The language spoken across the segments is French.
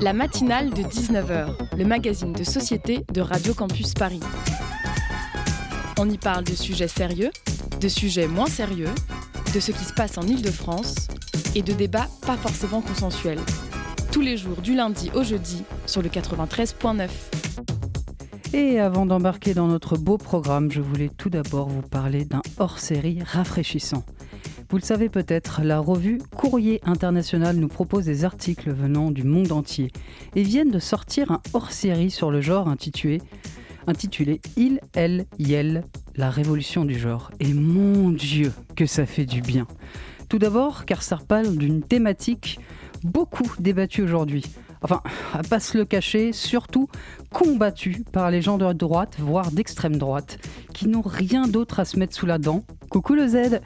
La matinale de 19h, le magazine de société de Radio Campus Paris. On y parle de sujets sérieux, de sujets moins sérieux, de ce qui se passe en Ile-de-France et de débats pas forcément consensuels. Tous les jours du lundi au jeudi sur le 93.9. Et avant d'embarquer dans notre beau programme, je voulais tout d'abord vous parler d'un hors-série rafraîchissant. Vous le savez peut-être, la revue Courrier International nous propose des articles venant du monde entier et viennent de sortir un hors-série sur le genre intitulé, Il, Elle, Yel, la révolution du genre. Et mon Dieu, que ça fait du bien. Tout d'abord, car ça parle d'une thématique beaucoup débattue aujourd'hui. Enfin, à pas se le cacher, surtout combattue par les gens de droite, voire d'extrême droite, qui n'ont rien d'autre à se mettre sous la dent. Coucou le Z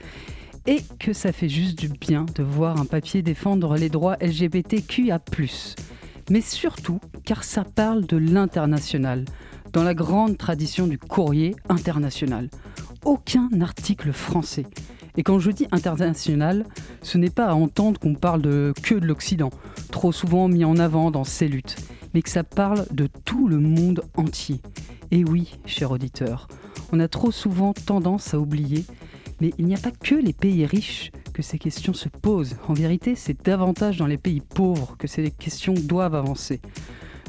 et que ça fait juste du bien de voir un papier défendre les droits LGBTQIA. Mais surtout car ça parle de l'international, dans la grande tradition du courrier international. Aucun article français. Et quand je dis international, ce n'est pas à entendre qu'on parle de que de l'Occident, trop souvent mis en avant dans ces luttes, mais que ça parle de tout le monde entier. Et oui, cher auditeur, on a trop souvent tendance à oublier mais il n'y a pas que les pays riches que ces questions se posent. En vérité, c'est davantage dans les pays pauvres que ces questions doivent avancer.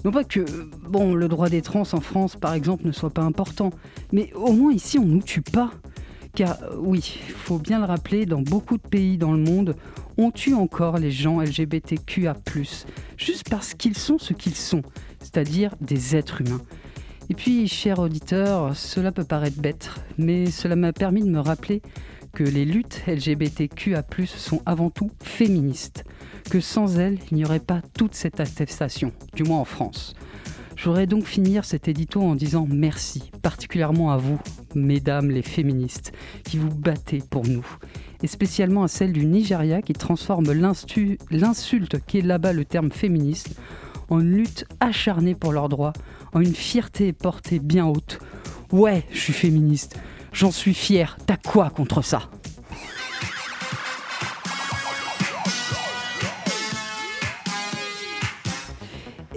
Non pas que le droit des trans en France, par exemple, ne soit pas important, mais au moins ici, on ne nous tue pas. Car euh, oui, il faut bien le rappeler, dans beaucoup de pays dans le monde, on tue encore les gens LGBTQA, juste parce qu'ils sont ce qu'ils sont, c'est-à-dire des êtres humains. Et puis, cher auditeur, cela peut paraître bête, mais cela m'a permis de me rappeler que les luttes LGBTQA+ sont avant tout féministes, que sans elles, il n'y aurait pas toute cette attestation, du moins en France. Je voudrais donc finir cet édito en disant merci, particulièrement à vous, mesdames les féministes, qui vous battez pour nous, et spécialement à celles du Nigeria qui transforme l'insulte qui est là-bas le terme féministe en une lutte acharnée pour leurs droits, en une fierté portée bien haute. Ouais, je suis féministe, j'en suis fier, t'as quoi contre ça?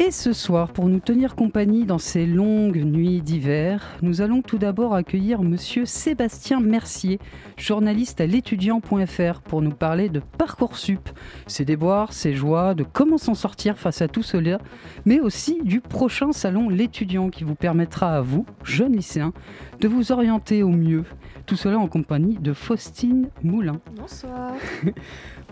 Et ce soir, pour nous tenir compagnie dans ces longues nuits d'hiver, nous allons tout d'abord accueillir monsieur Sébastien Mercier, journaliste à l'étudiant.fr, pour nous parler de Parcoursup, ses déboires, ses joies, de comment s'en sortir face à tout cela, mais aussi du prochain salon L'étudiant qui vous permettra à vous, jeunes lycéens, de vous orienter au mieux. Tout cela en compagnie de Faustine Moulin. Bonsoir.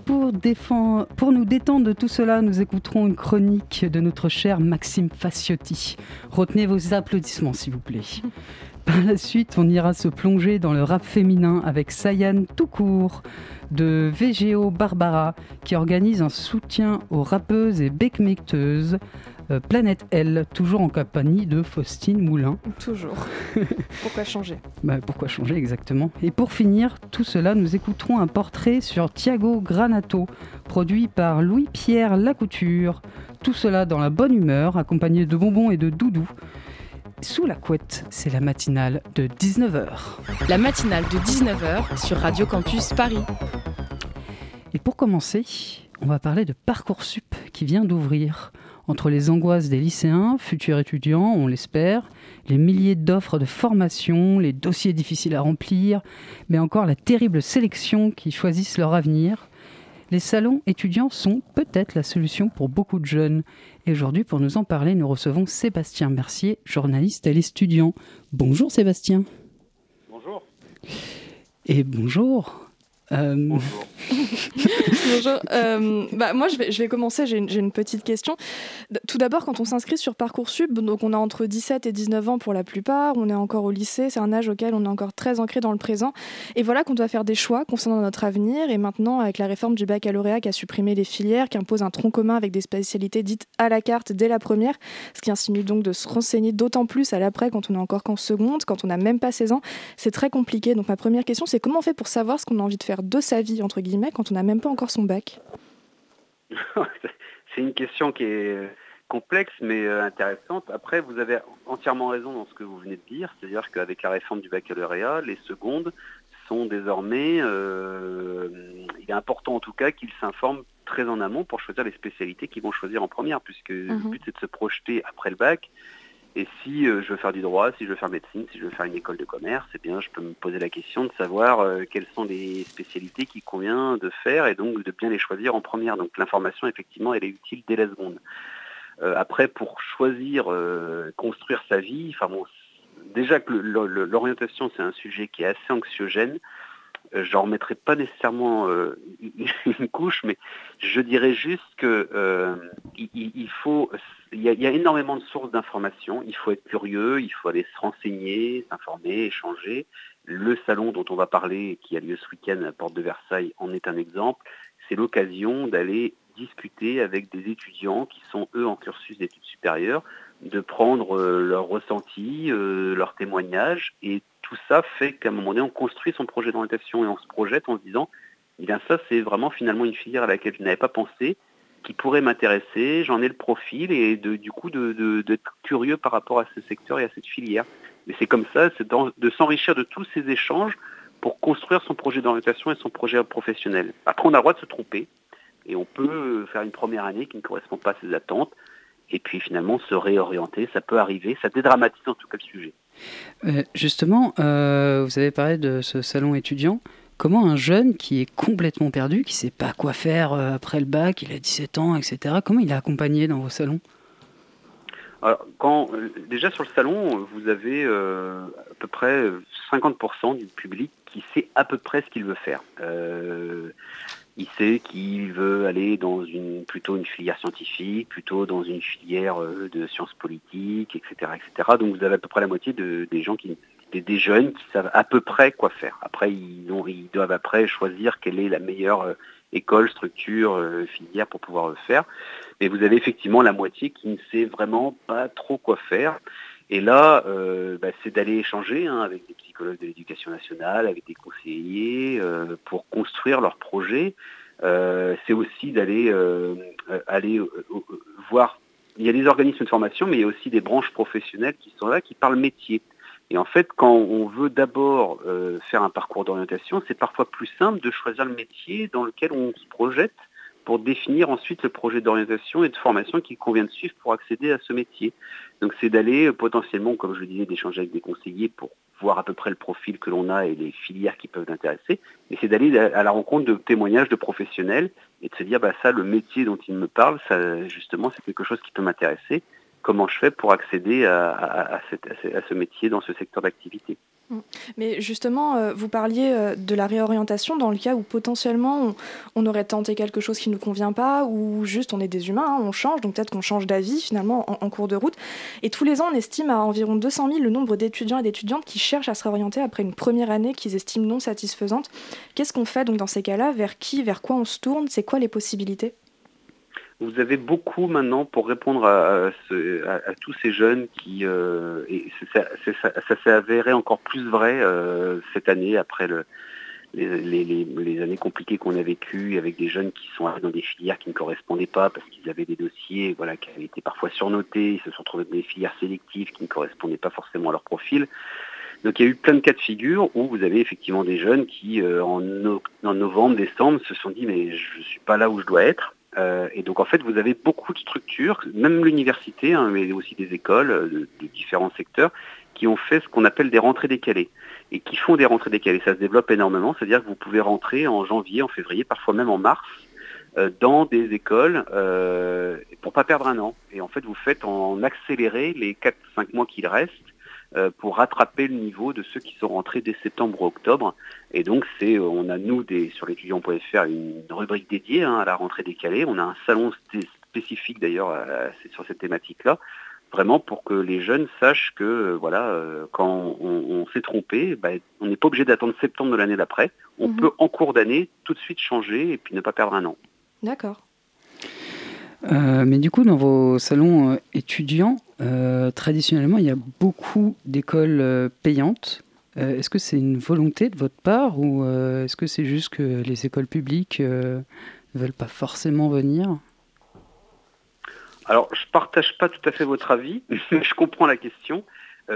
Pour, nous détendre de tout cela, nous écouterons une chronique de notre cher Maxime Faciotti. Retenez vos applaudissements, s'il vous plaît. Par la suite, on ira se plonger dans le rap féminin avec Sayan Toucourt de VGO Barbara qui organise un soutien aux rappeuses et beatmakers euh, Planète L, toujours en compagnie de Faustine Moulin. Toujours. pourquoi changer? Bah, Pourquoi changer exactement Et pour finir tout cela, nous écouterons un portrait sur Thiago Granato, produit par Louis-Pierre Lacouture. Tout cela dans la bonne humeur, accompagné de bonbons et de doudous. Sous la couette, c'est la matinale de 19h. La matinale de 19h sur Radio Campus Paris. Et pour commencer, on va parler de Parcoursup qui vient d'ouvrir entre les angoisses des lycéens, futurs étudiants, on l'espère, les milliers d'offres de formation, les dossiers difficiles à remplir, mais encore la terrible sélection qui choisissent leur avenir. Les salons étudiants sont peut-être la solution pour beaucoup de jeunes. Et aujourd'hui, pour nous en parler, nous recevons Sébastien Mercier, journaliste à l'étudiant. Bonjour Sébastien. Bonjour. Et bonjour euh, Bonjour. Bonjour. Euh, bah, moi, je vais, je vais commencer. J'ai une, une, petite question. Tout d'abord, quand on s'inscrit sur Parcoursup, donc on a entre 17 et 19 ans pour la plupart, on est encore au lycée, c'est un âge auquel on est encore très ancré dans le présent. Et voilà qu'on doit faire des choix concernant notre avenir. Et maintenant, avec la réforme du baccalauréat qui a supprimé les filières, qui impose un tronc commun avec des spécialités dites à la carte dès la première, ce qui insinue donc de se renseigner d'autant plus à l'après quand on est encore qu'en seconde, quand on n'a même pas 16 ans, c'est très compliqué. Donc ma première question, c'est comment on fait pour savoir ce qu'on a envie de faire de sa vie, entre guillemets, quand on n'a même pas encore son bac C'est une question qui est complexe mais euh, intéressante. Après, vous avez entièrement raison dans ce que vous venez de dire, c'est-à-dire qu'avec la réforme du baccalauréat, les secondes sont désormais, euh, il est important en tout cas qu'ils s'informent très en amont pour choisir les spécialités qu'ils vont choisir en première, puisque le Mhm. but c'est de se projeter après le bac. Et si euh, je veux faire du droit, si je veux faire médecine, si je veux faire une école de commerce, eh bien je peux me poser la question de savoir euh, quelles sont les spécialités qu'il convient de faire et donc de bien les choisir en première. Donc l'information effectivement elle est utile dès la seconde. Euh, après pour choisir, construire sa vie, déjà que l'orientation c'est un sujet qui est assez anxiogène. Euh, J'en remettrai pas nécessairement euh, une couche, mais je dirais juste que euh, faut, il y, a, énormément de sources d'informations. Il faut être curieux, il faut aller se renseigner, s'informer, échanger. Le salon dont on va parler, qui a lieu ce week-end à Porte de Versailles, en est un exemple. C'est l'occasion d'aller discuter avec des étudiants qui sont eux en cursus d'études supérieures, de prendre leurs ressentis, leurs témoignages, et tout ça fait qu'à un moment donné, on construit son projet d'orientation et on se projette en se disant, eh bien ça, c'est vraiment finalement une filière à laquelle je n'avais pas pensé, qui pourrait m'intéresser, j'en ai le profil, et du coup d'être curieux par rapport à ce secteur et à cette filière. Mais c'est comme ça, c'est de s'enrichir de tous ces échanges pour construire son projet d'orientation et son projet professionnel. Après, on a le droit de se tromper, et on peut faire une première année qui ne correspond pas à ses attentes, et puis finalement se réorienter, ça peut arriver, ça dédramatise en tout cas le sujet. Euh, justement, euh, vous avez parlé de ce salon étudiant. Comment un jeune qui est complètement perdu, qui ne sait pas quoi faire euh, après le bac, il a 17 ans, etc., comment il est accompagné dans vos salons? Alors, quand, déjà sur le salon, vous avez à peu près 50% du public qui sait à peu près ce qu'il veut faire. Il sait qu'il veut aller dans une plutôt une filière scientifique, plutôt dans une filière euh, de sciences politiques, etc., etc. Donc vous avez à peu près la moitié de- des gens qui des, des jeunes qui savent à peu près quoi faire. Après, ils, ont- ils doivent après choisir quelle est la meilleure euh, école, structure, euh, filière pour pouvoir le faire. Mais vous avez effectivement la moitié qui ne sait vraiment pas trop quoi faire. Et là, euh, bah, c'est d'aller échanger hein, avec des psychologues de l'éducation nationale, avec des conseillers, euh, pour construire leur projet. Euh, c'est aussi d'aller euh, aller euh, euh, voir. Il y a des organismes de formation, mais il y a aussi des branches professionnelles qui sont là, qui parlent métier. Et en fait, quand on veut d'abord faire un parcours d'orientation, c'est parfois plus simple de choisir le métier dans lequel on se projette pour définir ensuite le projet d'orientation et de formation qu'il convient de suivre pour accéder à ce métier. Donc c'est d'aller euh, potentiellement, comme je le disais, d'échanger avec des conseillers pour voir à peu près le profil que l'on a et les filières qui peuvent l'intéresser, mais c'est d'aller à la rencontre de témoignages de professionnels et de se dire, bah ça, le métier dont il me parle, ça, justement, c'est quelque chose qui peut m'intéresser. Comment je fais pour accéder à ce métier dans ce secteur d'activité? Mais justement, euh, vous parliez euh, de la réorientation dans le cas où potentiellement on, on aurait tenté quelque chose qui ne nous convient pas, ou juste on est des humains, hein, on change, donc peut-être qu'on change d'avis finalement en, en, cours de route. Et tous les ans, on estime à environ 200 000 le nombre d'étudiants et d'étudiantes qui cherchent à se réorienter après une première année qu'ils estiment non satisfaisante. Qu'est-ce qu'on fait donc dans ces cas-là? Vers qui, vers quoi on se tourne? C'est quoi les possibilités? Vous avez beaucoup maintenant pour répondre à, ce, à tous ces jeunes qui, euh, et ça, ça, ça s'est avéré encore plus vrai euh, cette année après le, les, les, les, années compliquées qu'on a vécues avec des jeunes qui sont allés dans des filières qui ne correspondaient pas parce qu'ils avaient des dossiers voilà, qui avaient été parfois surnotés, ils se sont retrouvés dans des filières sélectives qui ne correspondaient pas forcément à leur profil. Donc il y a eu plein de cas de figure où vous avez effectivement des jeunes qui, euh, en, no en novembre, décembre, se sont dit mais je ne suis pas là où je dois être. Euh, et donc en fait, vous avez beaucoup de structures, même l'université, hein, mais aussi des écoles de, de, différents secteurs, qui ont fait ce qu'on appelle des rentrées décalées et qui font des rentrées décalées. Ça se développe énormément, c'est-à-dire que vous pouvez rentrer en janvier, en février, parfois même en mars, euh, dans des écoles euh, pour pas perdre un an. Et en fait, vous faites en accéléré les 4-5 mois qu'il reste euh, pour rattraper le niveau de ceux qui sont rentrés dès septembre ou octobre. Et donc, c'est, on a nous des, sur l'étudiant.fr une rubrique dédiée hein, à la rentrée décalée. On a un salon spécifique d'ailleurs sur cette thématique-là, vraiment pour que les jeunes sachent que voilà, euh, quand on, on s'est trompé, bah, on n'est pas obligé d'attendre septembre de l'année d'après. On mmh. peut en cours d'année tout de suite changer et puis ne pas perdre un an. D'accord. Euh, mais du coup, dans vos salons euh, étudiants, euh, traditionnellement, il y a beaucoup d'écoles euh, payantes. est-ce que c'est une volonté de votre part ou euh, est-ce que c'est juste que les écoles publiques ne veulent pas forcément venir? Alors, je ne partage pas tout à fait votre avis, je comprends la question,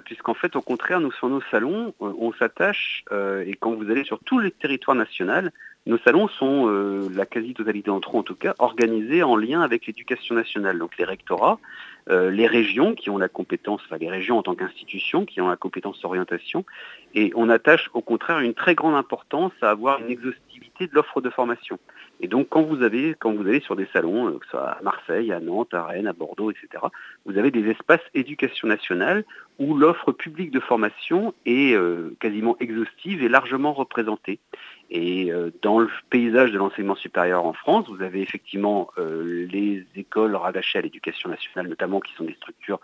puisqu'en fait, au contraire, nous, sur nos salons, on s'attache, et quand vous allez sur tout le territoire national, nos salons sont, la quasi-totalité d'entre eux en tout cas, organisés en lien avec l'éducation nationale, donc les rectorats, les régions qui ont la compétence, enfin les régions en tant qu'institution qui ont la compétence d'orientation, et on attache au contraire une très grande importance à avoir une exhaustivité de l'offre de formation. Et donc quand vous avez, quand vous allez sur des salons, euh, que ce soit à Marseille, à Nantes, à Rennes, à Bordeaux, etc., vous avez des espaces éducation nationale où l'offre publique de formation est euh, quasiment exhaustive et largement représentée. Et euh, dans le paysage de l'enseignement supérieur en France, vous avez effectivement les écoles rattachées à l'éducation nationale, notamment qui sont des structures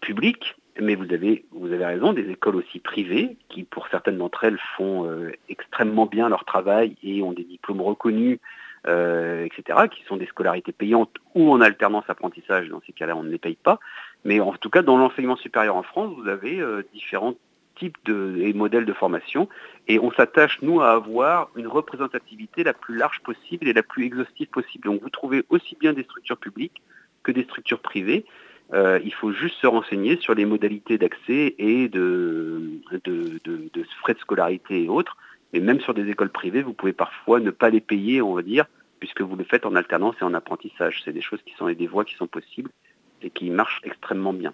publiques, mais vous avez, vous avez raison, des écoles aussi privées qui, pour certaines d'entre elles, font euh, extrêmement bien leur travail et ont des diplômes reconnus, euh, etc., qui sont des scolarités payantes ou en alternance apprentissage. Dans ces cas-là, on ne les paye pas. Mais en tout cas, dans l'enseignement supérieur en France, vous avez euh, différents types de, et modèles de formation. Et on s'attache, nous, à avoir une représentativité la plus large possible et la plus exhaustive possible. Donc vous trouvez aussi bien des structures publiques que des structures privées. Euh, il faut juste se renseigner sur les modalités d'accès et de, frais de scolarité et autres. Et même sur des écoles privées, vous pouvez parfois ne pas les payer, on va dire, puisque vous le faites en alternance et en apprentissage. C'est des choses qui sont des voies qui sont possibles et qui marchent extrêmement bien.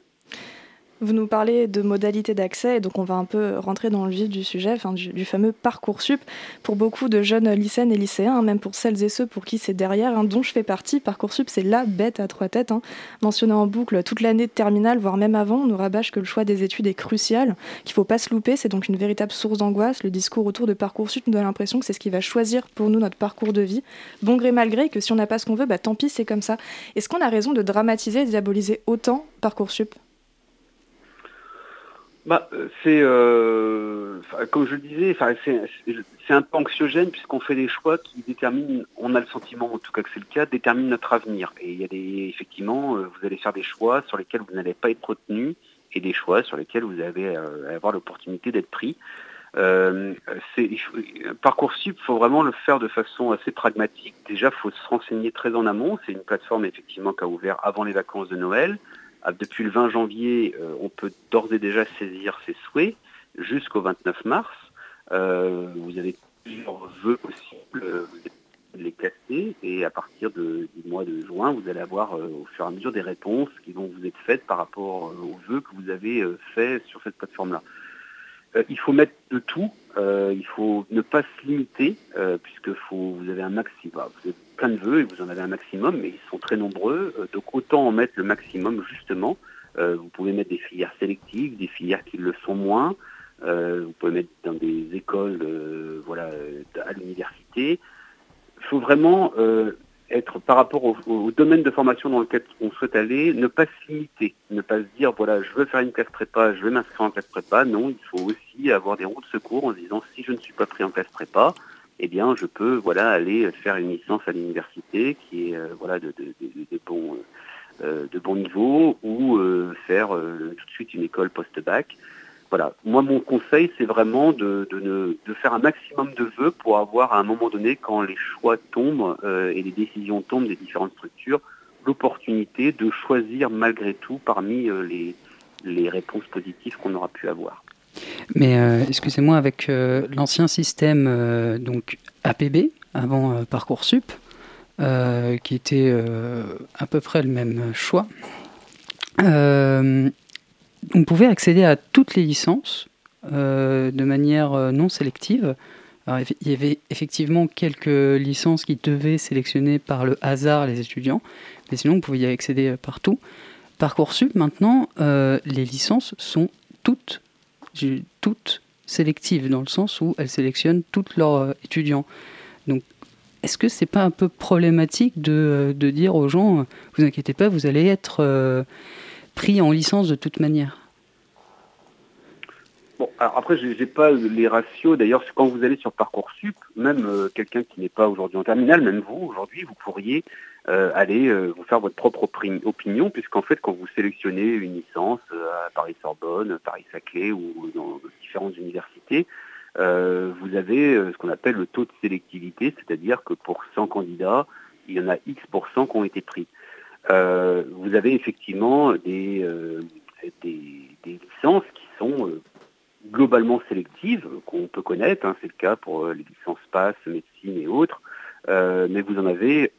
Vous nous parlez de modalités d'accès, donc on va un peu rentrer dans le vif du sujet, du, fameux Parcoursup. Pour beaucoup de jeunes lycéennes et lycéens, hein, même pour celles et ceux pour qui c'est derrière, hein, dont je fais partie, Parcoursup, c'est la bête à trois têtes. Hein. mentionné en boucle toute l'année de terminale, voire même avant, on nous rabâche que le choix des études est crucial, qu'il faut pas se louper, c'est donc une véritable source d'angoisse. Le discours autour de Parcoursup nous donne l'impression que c'est ce qui va choisir pour nous notre parcours de vie. Bon gré mal gré, que si on n'a pas ce qu'on veut, bah, tant pis, c'est comme ça. Est-ce qu'on a raison de dramatiser et diaboliser autant Parcoursup? Bah, euh, c'est euh, comme je le disais, c'est un peu anxiogène puisqu'on fait des choix qui déterminent, on a le sentiment en tout cas que c'est le cas, déterminent notre avenir. Et il y a des effectivement, euh, vous allez faire des choix sur lesquels vous n'allez pas être retenu et des choix sur lesquels vous allez avoir l'opportunité d'être pris. Euh, Parcoursup, il faut vraiment le faire de façon assez pragmatique. Déjà, il faut se renseigner très en amont. C'est une plateforme effectivement qui a ouvert avant les vacances de Noël. Ah, depuis le 20 janvier, euh, on peut d'ores et déjà saisir ses souhaits jusqu'au 29 mars. Euh, vous avez plusieurs vœux possibles, euh, les classer et à partir du mois de juin, vous allez avoir au fur et à mesure des réponses qui vont vous être faites par rapport aux vœux que vous avez faits sur cette plateforme-là. Il faut mettre de tout, il faut ne pas se limiter puisque vous avez un maximum, bah, plein de vœux et vous en avez un maximum, mais ils sont très nombreux. Euh, donc autant en mettre le maximum justement. Euh, vous pouvez mettre des filières sélectives, des filières qui le sont moins. Euh, vous pouvez mettre dans des écoles, voilà, à l'université. Il faut vraiment être par rapport au, domaine de formation dans lequel on souhaite aller, ne pas se limiter, ne pas se dire voilà, je veux faire une classe prépa, je veux m'inscrire en classe prépa. Non, il faut aussi avoir des roues de secours en se disant si je ne suis pas pris en classe prépa, eh bien, je peux voilà aller faire une licence à l'université qui est euh, voilà de, de, bon euh, de bon niveau ou euh, faire tout de suite une école post-bac. Voilà. Moi, mon conseil, c'est vraiment de, de, faire un maximum de vœux pour avoir à un moment donné, quand les choix tombent et les décisions tombent des différentes structures, l'opportunité de choisir malgré tout parmi les, les réponses positives qu'on aura pu avoir. Mais euh, excusez-moi, avec euh, l'ancien système euh, donc APB, avant Parcoursup, qui était à peu près le même choix, on pouvait accéder à toutes les licences de manière non sélective. il y avait effectivement quelques licences qui devaient sélectionner par le hasard les étudiants, mais sinon on pouvait y accéder partout. Parcoursup, maintenant, les licences sont toutes toutes sélectives, dans le sens où elles sélectionnent tous leurs euh, étudiants. Donc, est-ce que c'est pas un peu problématique de, euh, dire aux gens, euh, vous inquiétez pas, vous allez être pris en licence de toute manière Bon, alors après, je n'ai pas les ratios. D'ailleurs, quand vous allez sur Parcoursup, même quelqu'un qui n'est pas aujourd'hui en terminale, même vous, aujourd'hui, vous pourriez euh, allez euh, vous faire votre propre opinion, puisqu'en fait, quand vous sélectionnez une licence euh, à Paris-Sorbonne, Paris-Saclay ou dans différentes universités, vous avez ce qu'on appelle le taux de sélectivité, c'est-à-dire que pour 100 candidats, il y en a X qui ont été pris. Vous avez effectivement des, des, licences qui sont globalement sélectives qu'on peut connaître, hein, c'est le cas pour les licences PASS, médecine et autres, mais vous en avez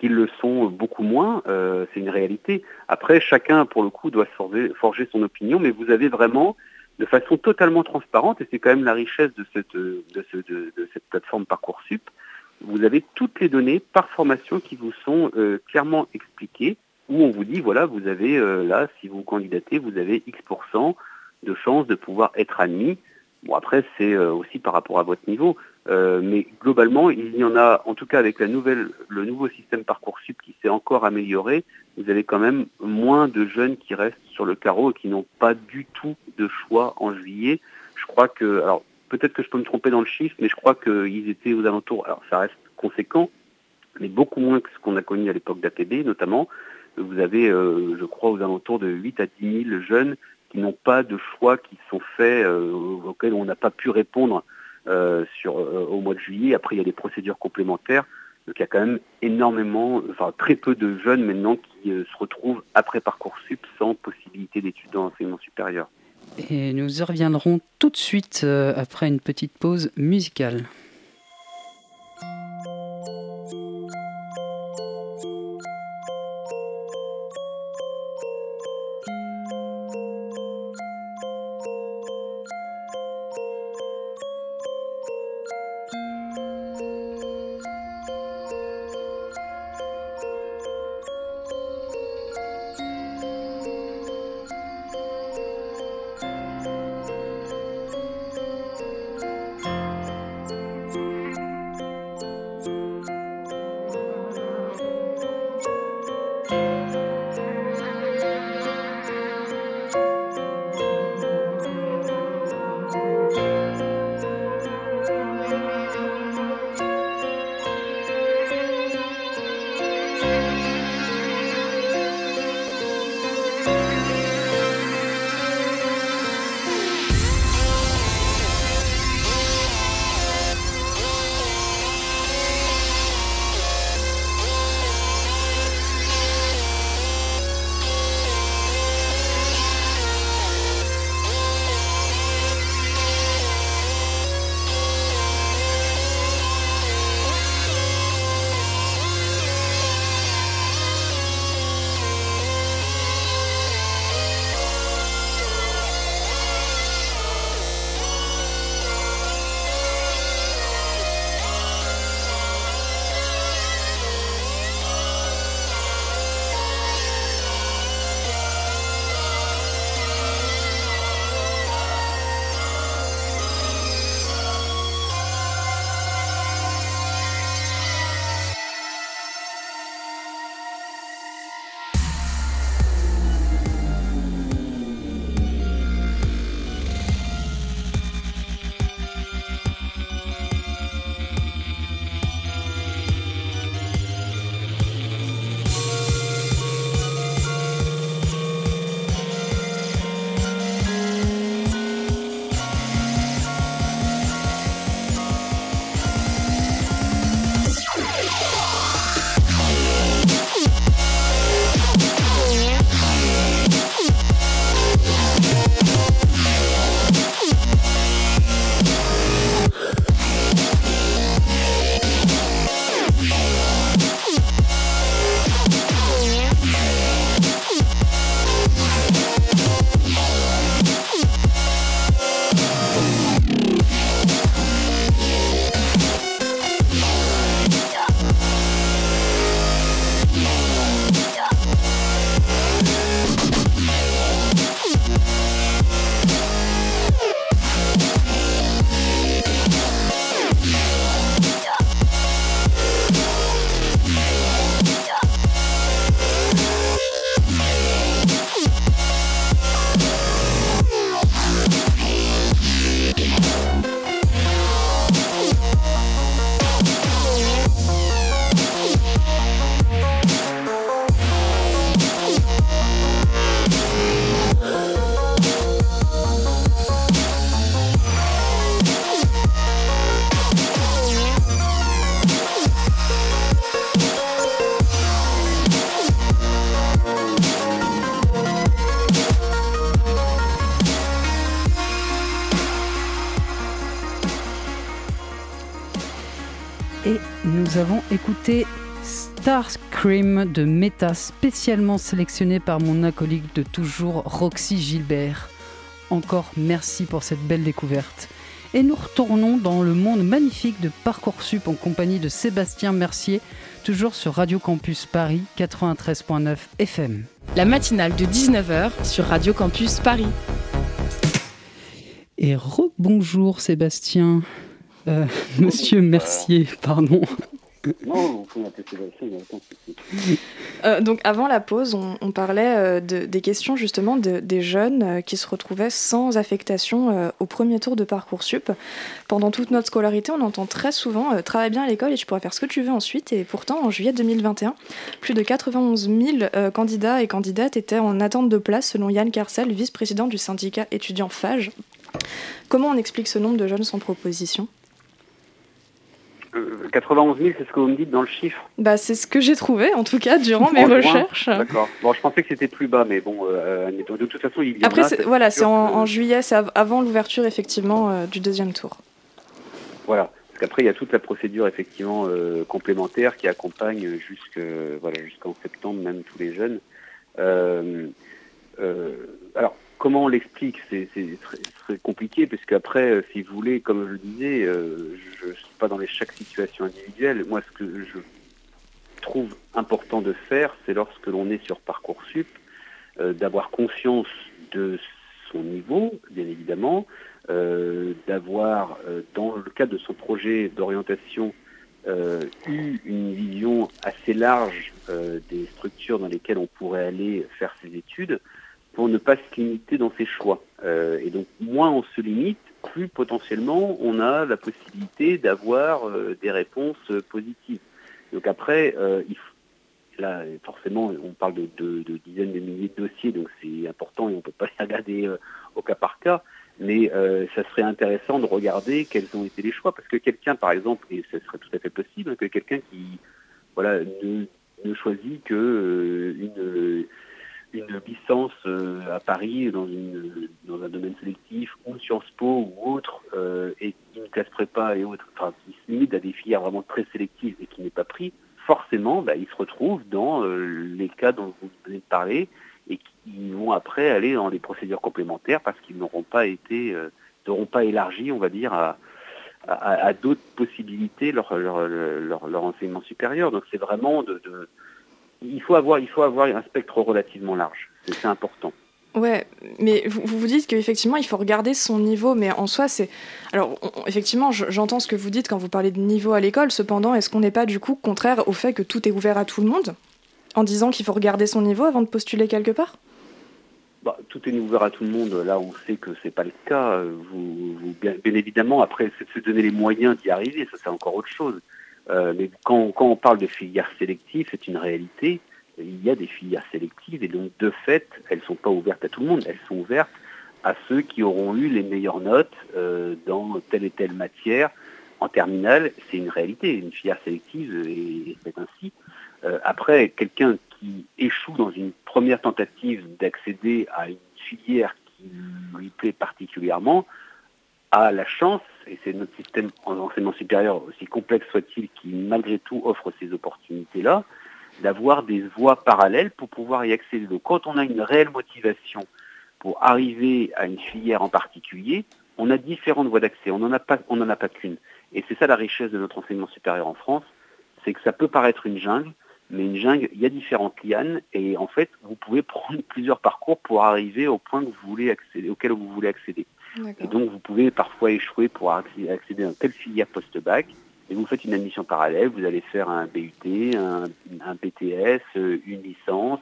qui le sont beaucoup moins, c'est une réalité. Après, chacun, pour le coup, doit forger, son opinion, mais vous avez vraiment, de façon totalement transparente, et c'est quand même la richesse de cette, de, de cette plateforme Parcoursup, vous avez toutes les données par formation qui vous sont euh, clairement expliquées, où on vous dit, voilà, vous avez euh, là, si vous candidatez, vous avez X% de chances de pouvoir être admis. Bon, après, c'est euh, aussi par rapport à votre niveau. mais globalement, il y en a, en tout cas avec la nouvelle, le nouveau système Parcoursup qui s'est encore amélioré, vous avez quand même moins de jeunes qui restent sur le carreau et qui n'ont pas du tout de choix en juillet. Je crois que, alors peut-être que je peux me tromper dans le chiffre, mais je crois qu'ils étaient aux alentours, alors ça reste conséquent, mais beaucoup moins que ce qu'on a connu à l'époque d'APB notamment. Vous avez, euh, je crois, aux alentours de 8 à 10 000 jeunes qui n'ont pas de choix qui sont faits, euh, auxquels on n'a pas pu répondre euh, au mois de juillet. Après, il y a des procédures complémentaires. Donc il y a quand même énormément, enfin très peu de jeunes maintenant qui se retrouvent après Parcoursup sans possibilité d'études dans l'enseignement supérieur. Et nous y reviendrons tout de suite euh, après une petite pause musicale. Écouté Starscream de Meta, spécialement sélectionné par mon acolyte de toujours, Roxy Gilbert. Encore merci pour cette belle découverte. Et nous retournons dans le monde magnifique de Parcoursup en compagnie de Sébastien Mercier, toujours sur Radio Campus Paris 93.9 FM. La matinale de 19h sur Radio Campus Paris. Et rebonjour Sébastien. Euh, monsieur Mercier, pardon. Non, euh, donc avant la pause, on, parlait euh, des questions justement des jeunes euh, qui se retrouvaient sans affectation au premier tour de Parcoursup. Pendant toute notre scolarité, on entend très souvent travaille bien à l'école et tu pourras faire ce que tu veux ensuite. Et pourtant, en juillet 2021, plus de 91 000 candidats et candidates étaient en attente de place, selon Yann Carcel, vice-président du syndicat étudiant FAGE. Comment on explique ce nombre de jeunes sans proposition? 91 000, c'est ce que vous me dites dans le chiffre bah, C'est ce que j'ai trouvé, en tout cas, durant mes recherches. D'accord. Bon, je pensais que c'était plus bas, mais bon, euh, de toute façon, il y Après, voilà, c'est en, juillet, c'est avant l'ouverture, effectivement, euh, du deuxième tour. Voilà. Parce qu'après, il y a toute la procédure, effectivement, euh, complémentaire qui accompagne jusqu'en voilà, septembre, même tous les jeunes. alors, comment on l'explique C'est très, compliqué, parce qu'après, euh, si vous voulez, comme je le disais, euh, je ne suis pas dans les, chaque situation individuelle. Moi, ce que je trouve important de faire, c'est lorsque l'on est sur Parcoursup, euh, d'avoir conscience de son niveau, bien évidemment, d'avoir, dans le cadre de son projet d'orientation, eu une vision assez large des structures dans lesquelles on pourrait aller faire ses études, pour ne pas se limiter dans ses choix. Euh, et donc, moins on se limite, plus potentiellement on a la possibilité d'avoir euh, des réponses euh, positives. Donc après, il là, forcément, on parle de, dizaines de milliers de dossiers, donc c'est important et on ne peut pas les regarder au cas par cas. Mais ça serait intéressant de regarder quels ont été les choix, parce que quelqu'un, par exemple, et ce serait tout à fait possible, que quelqu'un qui voilà, ne, ne choisit que une une licence euh, à Paris dans, une, dans un domaine sélectif ou Sciences Po ou autre euh, et une classe prépa et autres, enfin qui se limite à des filières vraiment très sélectives et qui n'est pas pris, forcément bah, ils se retrouvent dans euh, les cas dont vous venez de parler et qui vont après aller dans les procédures complémentaires parce qu'ils n'auront pas été n'auront pas élargi, on va dire, à, d'autres possibilités leur, leur, leur, enseignement supérieur. Donc c'est vraiment de il faut avoir, il faut avoir un spectre relativement large. C'est important. Ouais, mais vous vous dites qu'effectivement, il faut regarder son niveau, mais en soi, c'est... Alors, effectivement, j'entends ce que vous dites quand vous parlez de niveau à l'école, cependant, est-ce qu'on n'est pas du coup contraire au fait que tout est ouvert à tout le monde, en disant qu'il faut regarder son niveau avant de postuler quelque part? Bah, tout est ouvert à tout le monde. Là, on sait que c'est pas le cas. Vous, bien, évidemment, après, c'est de se donner les moyens d'y arriver. Ça, c'est encore autre chose. Euh, mais quand, on parle de filières sélectives, c'est une réalité. Il y a des filières sélectives et donc de fait, elles ne sont pas ouvertes à tout le monde. Elles sont ouvertes à ceux qui auront eu les meilleures notes euh, dans telle et telle matière. En terminale, c'est une réalité. Une filière sélective est faite ainsi. Euh, après, quelqu'un qui échoue dans une première tentative d'accéder à une filière qui lui plaît particulièrement, a la chance, et c'est notre système en enseignement supérieur, aussi complexe soit-il, qui malgré tout offre ces opportunités-là, d'avoir des voies parallèles pour pouvoir y accéder. Donc quand on a une réelle motivation pour arriver à une filière en particulier, on a différentes voies d'accès, on n'en a pas, on pas qu'une. Et c'est ça la richesse de notre enseignement supérieur en France, c'est que ça peut paraître une jungle, mais une jungle, il y a différentes lianes, et en fait, vous pouvez prendre plusieurs parcours pour arriver au point que vous voulez accéder, auquel vous voulez accéder. Et donc, vous pouvez parfois échouer pour accéder à telle filière post-bac. Et vous faites une admission parallèle, vous allez faire un BUT, un, BTS, une licence,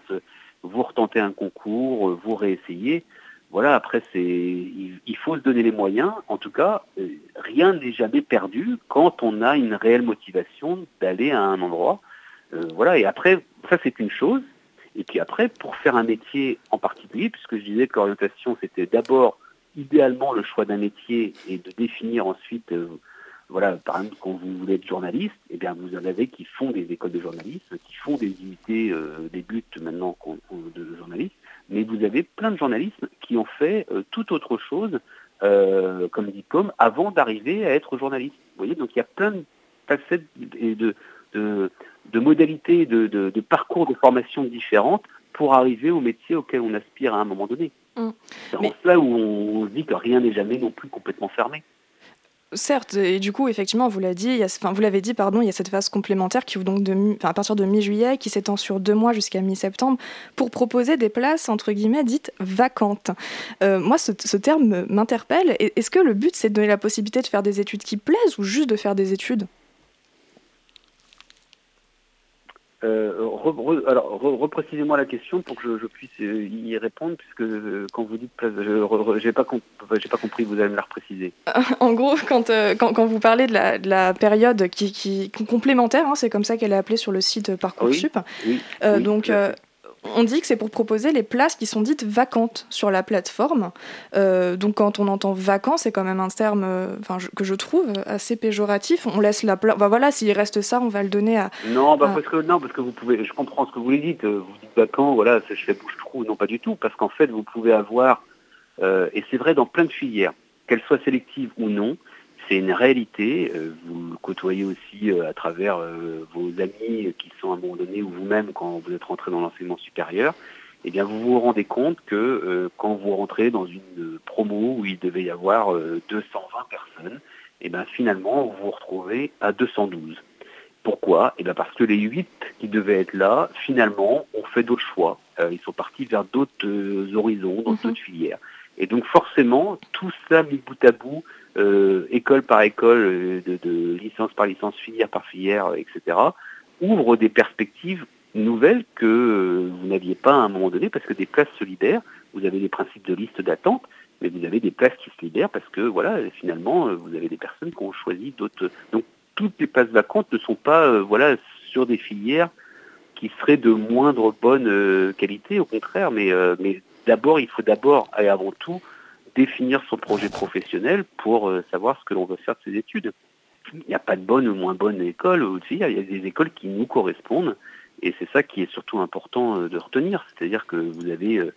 vous retentez un concours, vous réessayez. Voilà, après, c'est, il, faut se donner les moyens. En tout cas, euh, rien n'est jamais perdu quand on a une réelle motivation d'aller à un endroit. Euh, voilà, et après, ça c'est une chose. Et puis après, pour faire un métier en particulier, puisque je disais que l'orientation, c'était d'abord idéalement le choix d'un métier et de définir ensuite, euh, voilà, par exemple, quand vous voulez être journaliste, eh bien, vous en avez qui font des écoles de journalisme, qui font des unités, euh, des buts maintenant de journalistes, mais vous avez plein de journalistes qui ont fait euh, tout autre chose comme diplôme avant d'arriver à être journaliste. Vous voyez, donc il y a plein de facettes et de de, modalités, de, parcours de formation différentes pour arriver au métier auquel on aspire à un moment donné. Mmh. C'est en cela où on dit que rien n'est jamais non plus complètement fermé. Certes, et du coup, effectivement, vous l'avez dit, enfin, vous l'avez dit, pardon, il y a cette phase complémentaire qui donc de, à partir de mi-juillet, qui s'étend sur deux mois jusqu'à mi-septembre, pour proposer des places entre guillemets dites vacantes. Euh, moi, ce, ce terme m'interpelle. Est-ce que le but, c'est de donner la possibilité de faire des études qui plaisent ou juste de faire des études? Euh, alors, reprécisez-moi la question pour que je, puisse euh, y répondre, puisque euh, quand vous dites place, je n'ai pas, pas compris, vous allez me la repréciser. En gros, quand, quand, vous parlez de la, période qui, qui complémentaire, hein, c'est comme ça qu'elle est appelée sur le site Parcoursup. Oui, donc, on dit que c'est pour proposer les places qui sont dites vacantes sur la plateforme. Euh, donc quand on entend vacances, c'est quand même un terme euh, que je trouve assez péjoratif. On laisse la place. Voilà, s'il reste ça, on va le donner à. Non, bah, Parce que, non, parce que vous pouvez. Je comprends ce que vous les dites. Vous dites vacant, voilà, je fais bouche-trou. Non, pas du tout. Parce qu'en fait, vous pouvez avoir. Euh, et c'est vrai dans plein de filières, qu'elles soient sélectives ou non, c'est une réalité. Euh, vous le côtoyez aussi euh, à travers euh, vos amis qui sont à un moment donné ou vous-même quand vous êtes rentré dans l'enseignement supérieur. Eh bien, vous vous rendez compte que quand vous rentrez dans une promo où il devait y avoir 220 personnes, eh bien, finalement, vous vous retrouvez à 212. Pourquoi? Eh bien Parce que les 8 qui devaient être là, finalement, ont fait d'autres choix. ils sont partis vers d'autres horizons, dans mhm. d'autres filières. Et donc forcément, tout ça mis bout à bout, euh, école par école, euh, de, licence par licence, filière par filière, euh, etc., ouvre des perspectives nouvelles que vous n'aviez pas à un moment donné, parce que des places se libèrent, vous avez des principes de liste d'attente, mais vous avez des places qui se libèrent parce que voilà, finalement, vous avez des personnes qui ont choisi d'autres. Donc toutes les places vacantes ne sont pas voilà, sur des filières qui seraient de moindre bonne qualité, au contraire, mais, mais d'abord, il faut d'abord et avant tout définir son projet professionnel pour euh, savoir ce que l'on veut faire de ses études. Il n'y a pas de bonne ou moins bonne école, il y a des écoles qui nous correspondent, et c'est ça qui est surtout important euh, de retenir, c'est-à-dire que vous avez euh,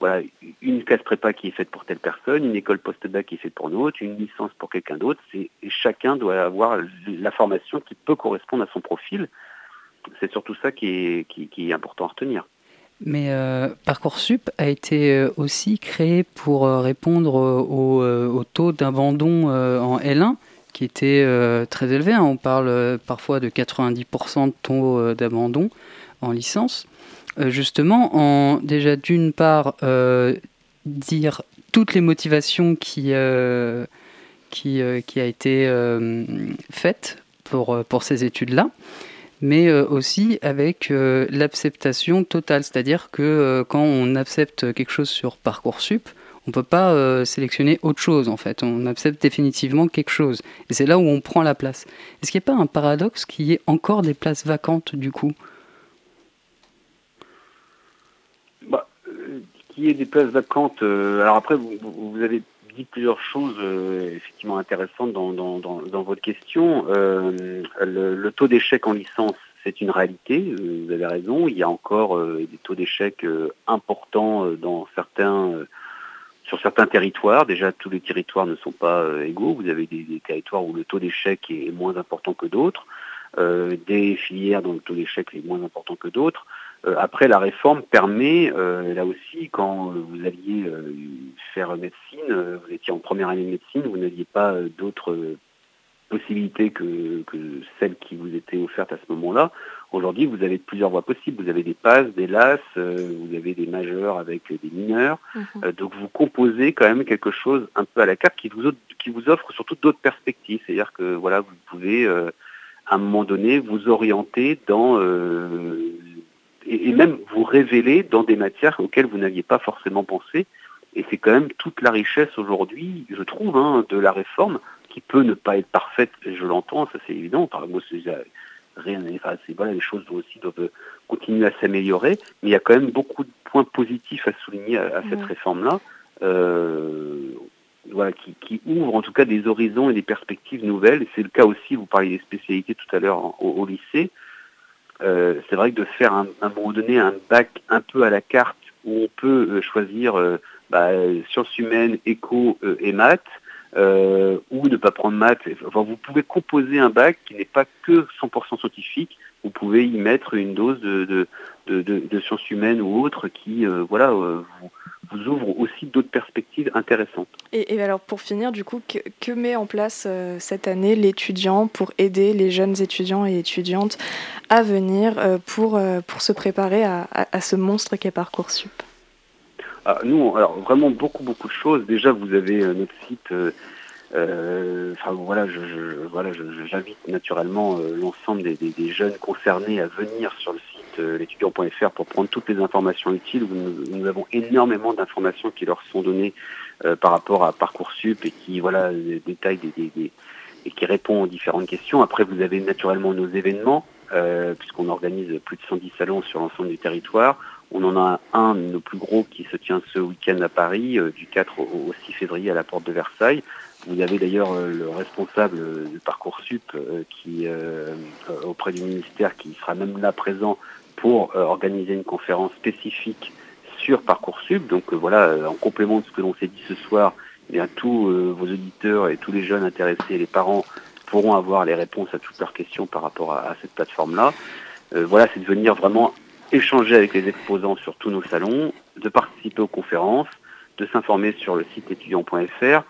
voilà, une classe prépa qui est faite pour telle personne, une école post-bac qui est faite pour une autre, une licence pour quelqu'un d'autre, et chacun doit avoir la formation qui peut correspondre à son profil. C'est surtout ça qui est, qui est important à retenir. Mais euh, Parcoursup a été euh, aussi créé pour euh, répondre au, taux d'abandon en L1 qui était très élevé. Hein. On parle parfois de 90% de taux d'abandon en licence. justement, en déjà d'une part dire toutes les motivations qui, qui, qui a été faite pour, pour ces études-là mais euh, aussi avec euh, l'acceptation totale. C'est-à-dire que euh, quand on accepte quelque chose sur Parcoursup, on ne peut pas sélectionner autre chose en fait. On accepte définitivement quelque chose. Et c'est là où on prend la place. Est-ce qu'il n'y a pas un paradoxe qu'il y ait encore des places vacantes du coup? Bah, Qu'il y ait des places vacantes. alors après, vous, vous avez dit plusieurs choses euh, effectivement intéressantes dans, dans, dans, votre question. Euh, le, taux d'échec en licence, c'est une réalité, euh, vous avez raison. Il y a encore des taux d'échec importants dans certains, sur certains territoires. Déjà, tous les territoires ne sont pas égaux. Vous avez des, des, territoires où le taux d'échec est moins important que d'autres, des filières dont le taux d'échec est moins important que d'autres. Euh, après, la réforme permet, euh, là aussi, quand vous alliez euh, faire médecine, vous étiez en première année de médecine, vous n'aviez pas d'autres possibilités que, celles qui vous étaient offertes à ce moment-là. Aujourd'hui, vous avez plusieurs voies possibles. Vous avez des passes, des LAS, vous avez des majeurs avec des mineurs. Mhm. donc vous composez quand même quelque chose un peu à la carte qui vous, qui vous offre surtout d'autres perspectives. C'est-à-dire que voilà, vous pouvez à un moment donné vous orienter dans et, même vous révéler dans des matières auxquelles vous n'aviez pas forcément pensé. Et c'est quand même toute la richesse aujourd'hui, je trouve, hein, de la réforme, qui peut ne pas être parfaite, je l'entends, ça c'est évident. Par moi, rien, enfin, voilà, les choses aussi doivent continuer à s'améliorer, mais il y a quand même beaucoup de points positifs à souligner à, cette réforme-là, euh, voilà, qui, qui, ouvre en tout cas des horizons et des perspectives nouvelles. C'est le cas aussi, vous parliez des spécialités tout à l'heure au, lycée. Euh, c'est vrai que de faire un, à un moment donné un bac un peu à la carte où on peut euh, choisir euh, bah, sciences humaines, éco et maths, ou ne pas prendre maths. Vous pouvez composer un bac qui n'est pas que 100% scientifique. Vous pouvez y mettre une dose de, sciences humaines ou autres qui voilà, vous, vous, ouvre aussi d'autres perspectives intéressantes. Et, alors pour finir, du coup, que, met en place cette année l'étudiant pour aider les jeunes étudiants et étudiantes à venir pour, pour se préparer à, à, ce monstre qu'est Parcoursup? Ah, nous, alors vraiment beaucoup beaucoup de choses. Déjà, vous avez notre site euh, enfin voilà, je, je voilà, j'invite naturellement euh, l'ensemble des, des, jeunes concernés à venir sur le euh, l'étudiant.fr pour prendre toutes les informations utiles. Nous, nous avons énormément d'informations qui leur sont données euh, par rapport à parcoursup et qui voilà des, des, et qui répondent aux différentes questions. Après, vous avez naturellement nos événements puisqu'on organise plus de 110 salons sur l'ensemble du territoire. On en a un de nos plus gros qui se tient ce week-end à Paris, du 4 au 6 février à la porte de Versailles. Vous avez d'ailleurs euh, le responsable du Parcoursup euh, qui, euh, auprès du ministère qui sera même là présent pour organiser une conférence spécifique sur Parcoursup. Donc voilà, en complément de ce que l'on s'est dit ce soir, eh bien, tous vos auditeurs et tous les jeunes intéressés les parents pourront avoir les réponses à toutes leurs questions par rapport à, cette plateforme-là. voilà, c'est de venir vraiment échanger avec les exposants sur tous nos salons, de participer aux conférences, de s'informer sur le site étudiant.fr,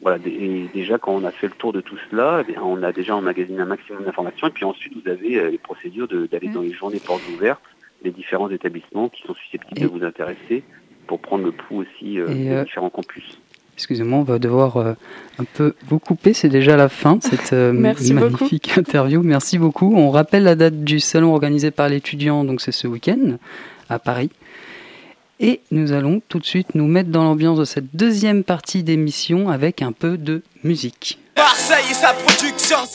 voilà, et déjà quand on a fait le tour de tout cela, eh on a déjà emmagasiné un maximum d'informations et puis ensuite vous avez euh, les procédures d'aller dans les journées portes ouvertes des différents établissements qui sont susceptibles de vous intéresser pour prendre le pouls aussi euh, des euh, différents campus. Excusez-moi, on va devoir un peu vous couper. C'est déjà la fin de cette magnifique interview. Merci beaucoup. On rappelle la date du salon organisé par l'étudiant, donc c'est ce week-end à Paris. Et nous allons tout de suite nous mettre dans l'ambiance de cette deuxième partie d'émission avec un peu de musique. Marseille et.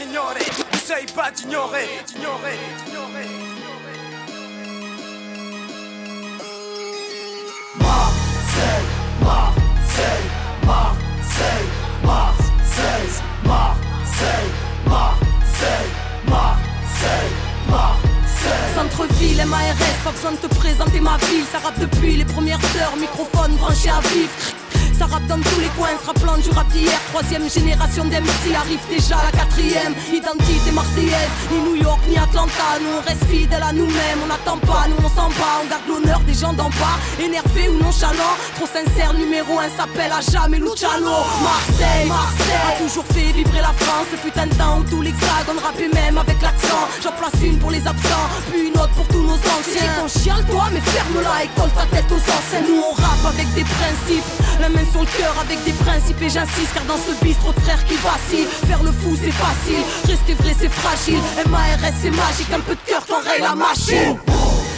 Centre-ville, MARS, pas besoin de te présenter ma ville. Ça rappe depuis les premières heures, microphone branché à vif. Ça rappe dans tous les coins, se rappelant du rap d'hier. Troisième génération d'MC arrive déjà la quatrième. Identité marseillaise, ni New York, ni Atlanta. Nous on reste fidèles à nous-mêmes, on n'attend pas, nous on s'en bat. On garde l'honneur des gens d'en bas, énervés ou nonchalants. Trop sincère, numéro un s'appelle à jamais Luciano. Marseille, Marseille, a toujours fait vibrer la France. Ce fut un temps où tout l'hexagone rappait même avec l'accent. J'en place une pour les absents, puis une autre pour tous nos anciens. Ton chiale toi, mais ferme-la et colle ta tête aux enseignes. Nous on rappe avec des principes, la sur le cœur avec des principes et j'insiste car dans ce bistrot de frères qui vacille Faire le fou c'est facile, rester vrai c'est fragile. MARS c'est magique, un peu de cœur t'enraye la machine.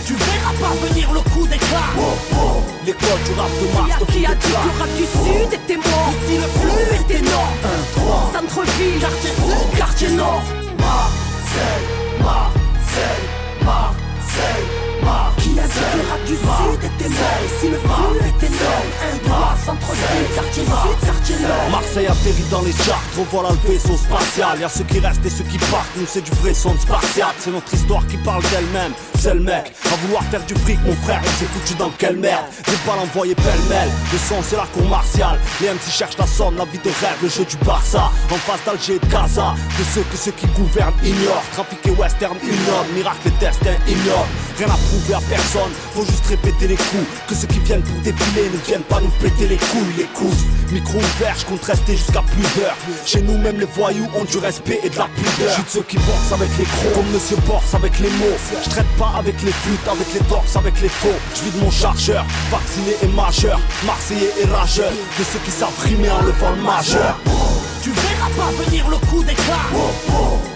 Tu verras pas venir le coup d'éclat. L'école du rap de Mars Qui a, qui a dit que le rap du sud était mort? Ici le flux est énorme Centre-ville, quartier sud, quartier nord. Marseille, Et si le flou était énorme Un centre-ville, quartier sud, Marseille atterrit dans les charts, revoilà le vaisseau spatial. Y'a ceux qui restent et ceux qui partent, nous c'est du vrai son spatial. C'est notre histoire qui parle d'elle-même, c'est le mec. À vouloir faire du fric, mon frère, on s'est foutu dans quelle merde Des balles envoyées pêle-mêle, le son c'est la cour martiale. Les MC cherchent la somme, la vie de rêve, le jeu du Barça. En face d'Alger et de Gaza, de ceux que ceux qui gouvernent ignorent. Trafic et western, homme, miracle et destin ignorent Rien à prouver à personne, faut juste répéter les coups. Que ceux qui viennent pour défiler ne viennent pas nous péter les couilles, les coups. Micro ouvert, je compte rester jusqu'à plus d'heures. Chez nous, même les voyous ont du respect et de la pudeur. Je de ceux qui boxent avec les crocs, comme Monsieur Borse avec les mots. Je traite pas avec les flûtes, avec les torses, avec les faux. Je vide mon chargeur, vacciné et majeur, marseillais et rageur. De ceux qui savent rimer en levant le majeur. Tu verras pas venir le coup d'éclat.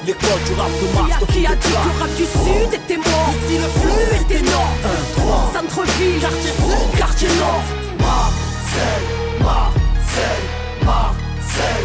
L'école du rap de Mars Qui a, qui a dit que le rap du sud était mort? Ici le flux est énorme Centre-ville, quartier sud, quartier nord. Marseille, Marseille, Marseille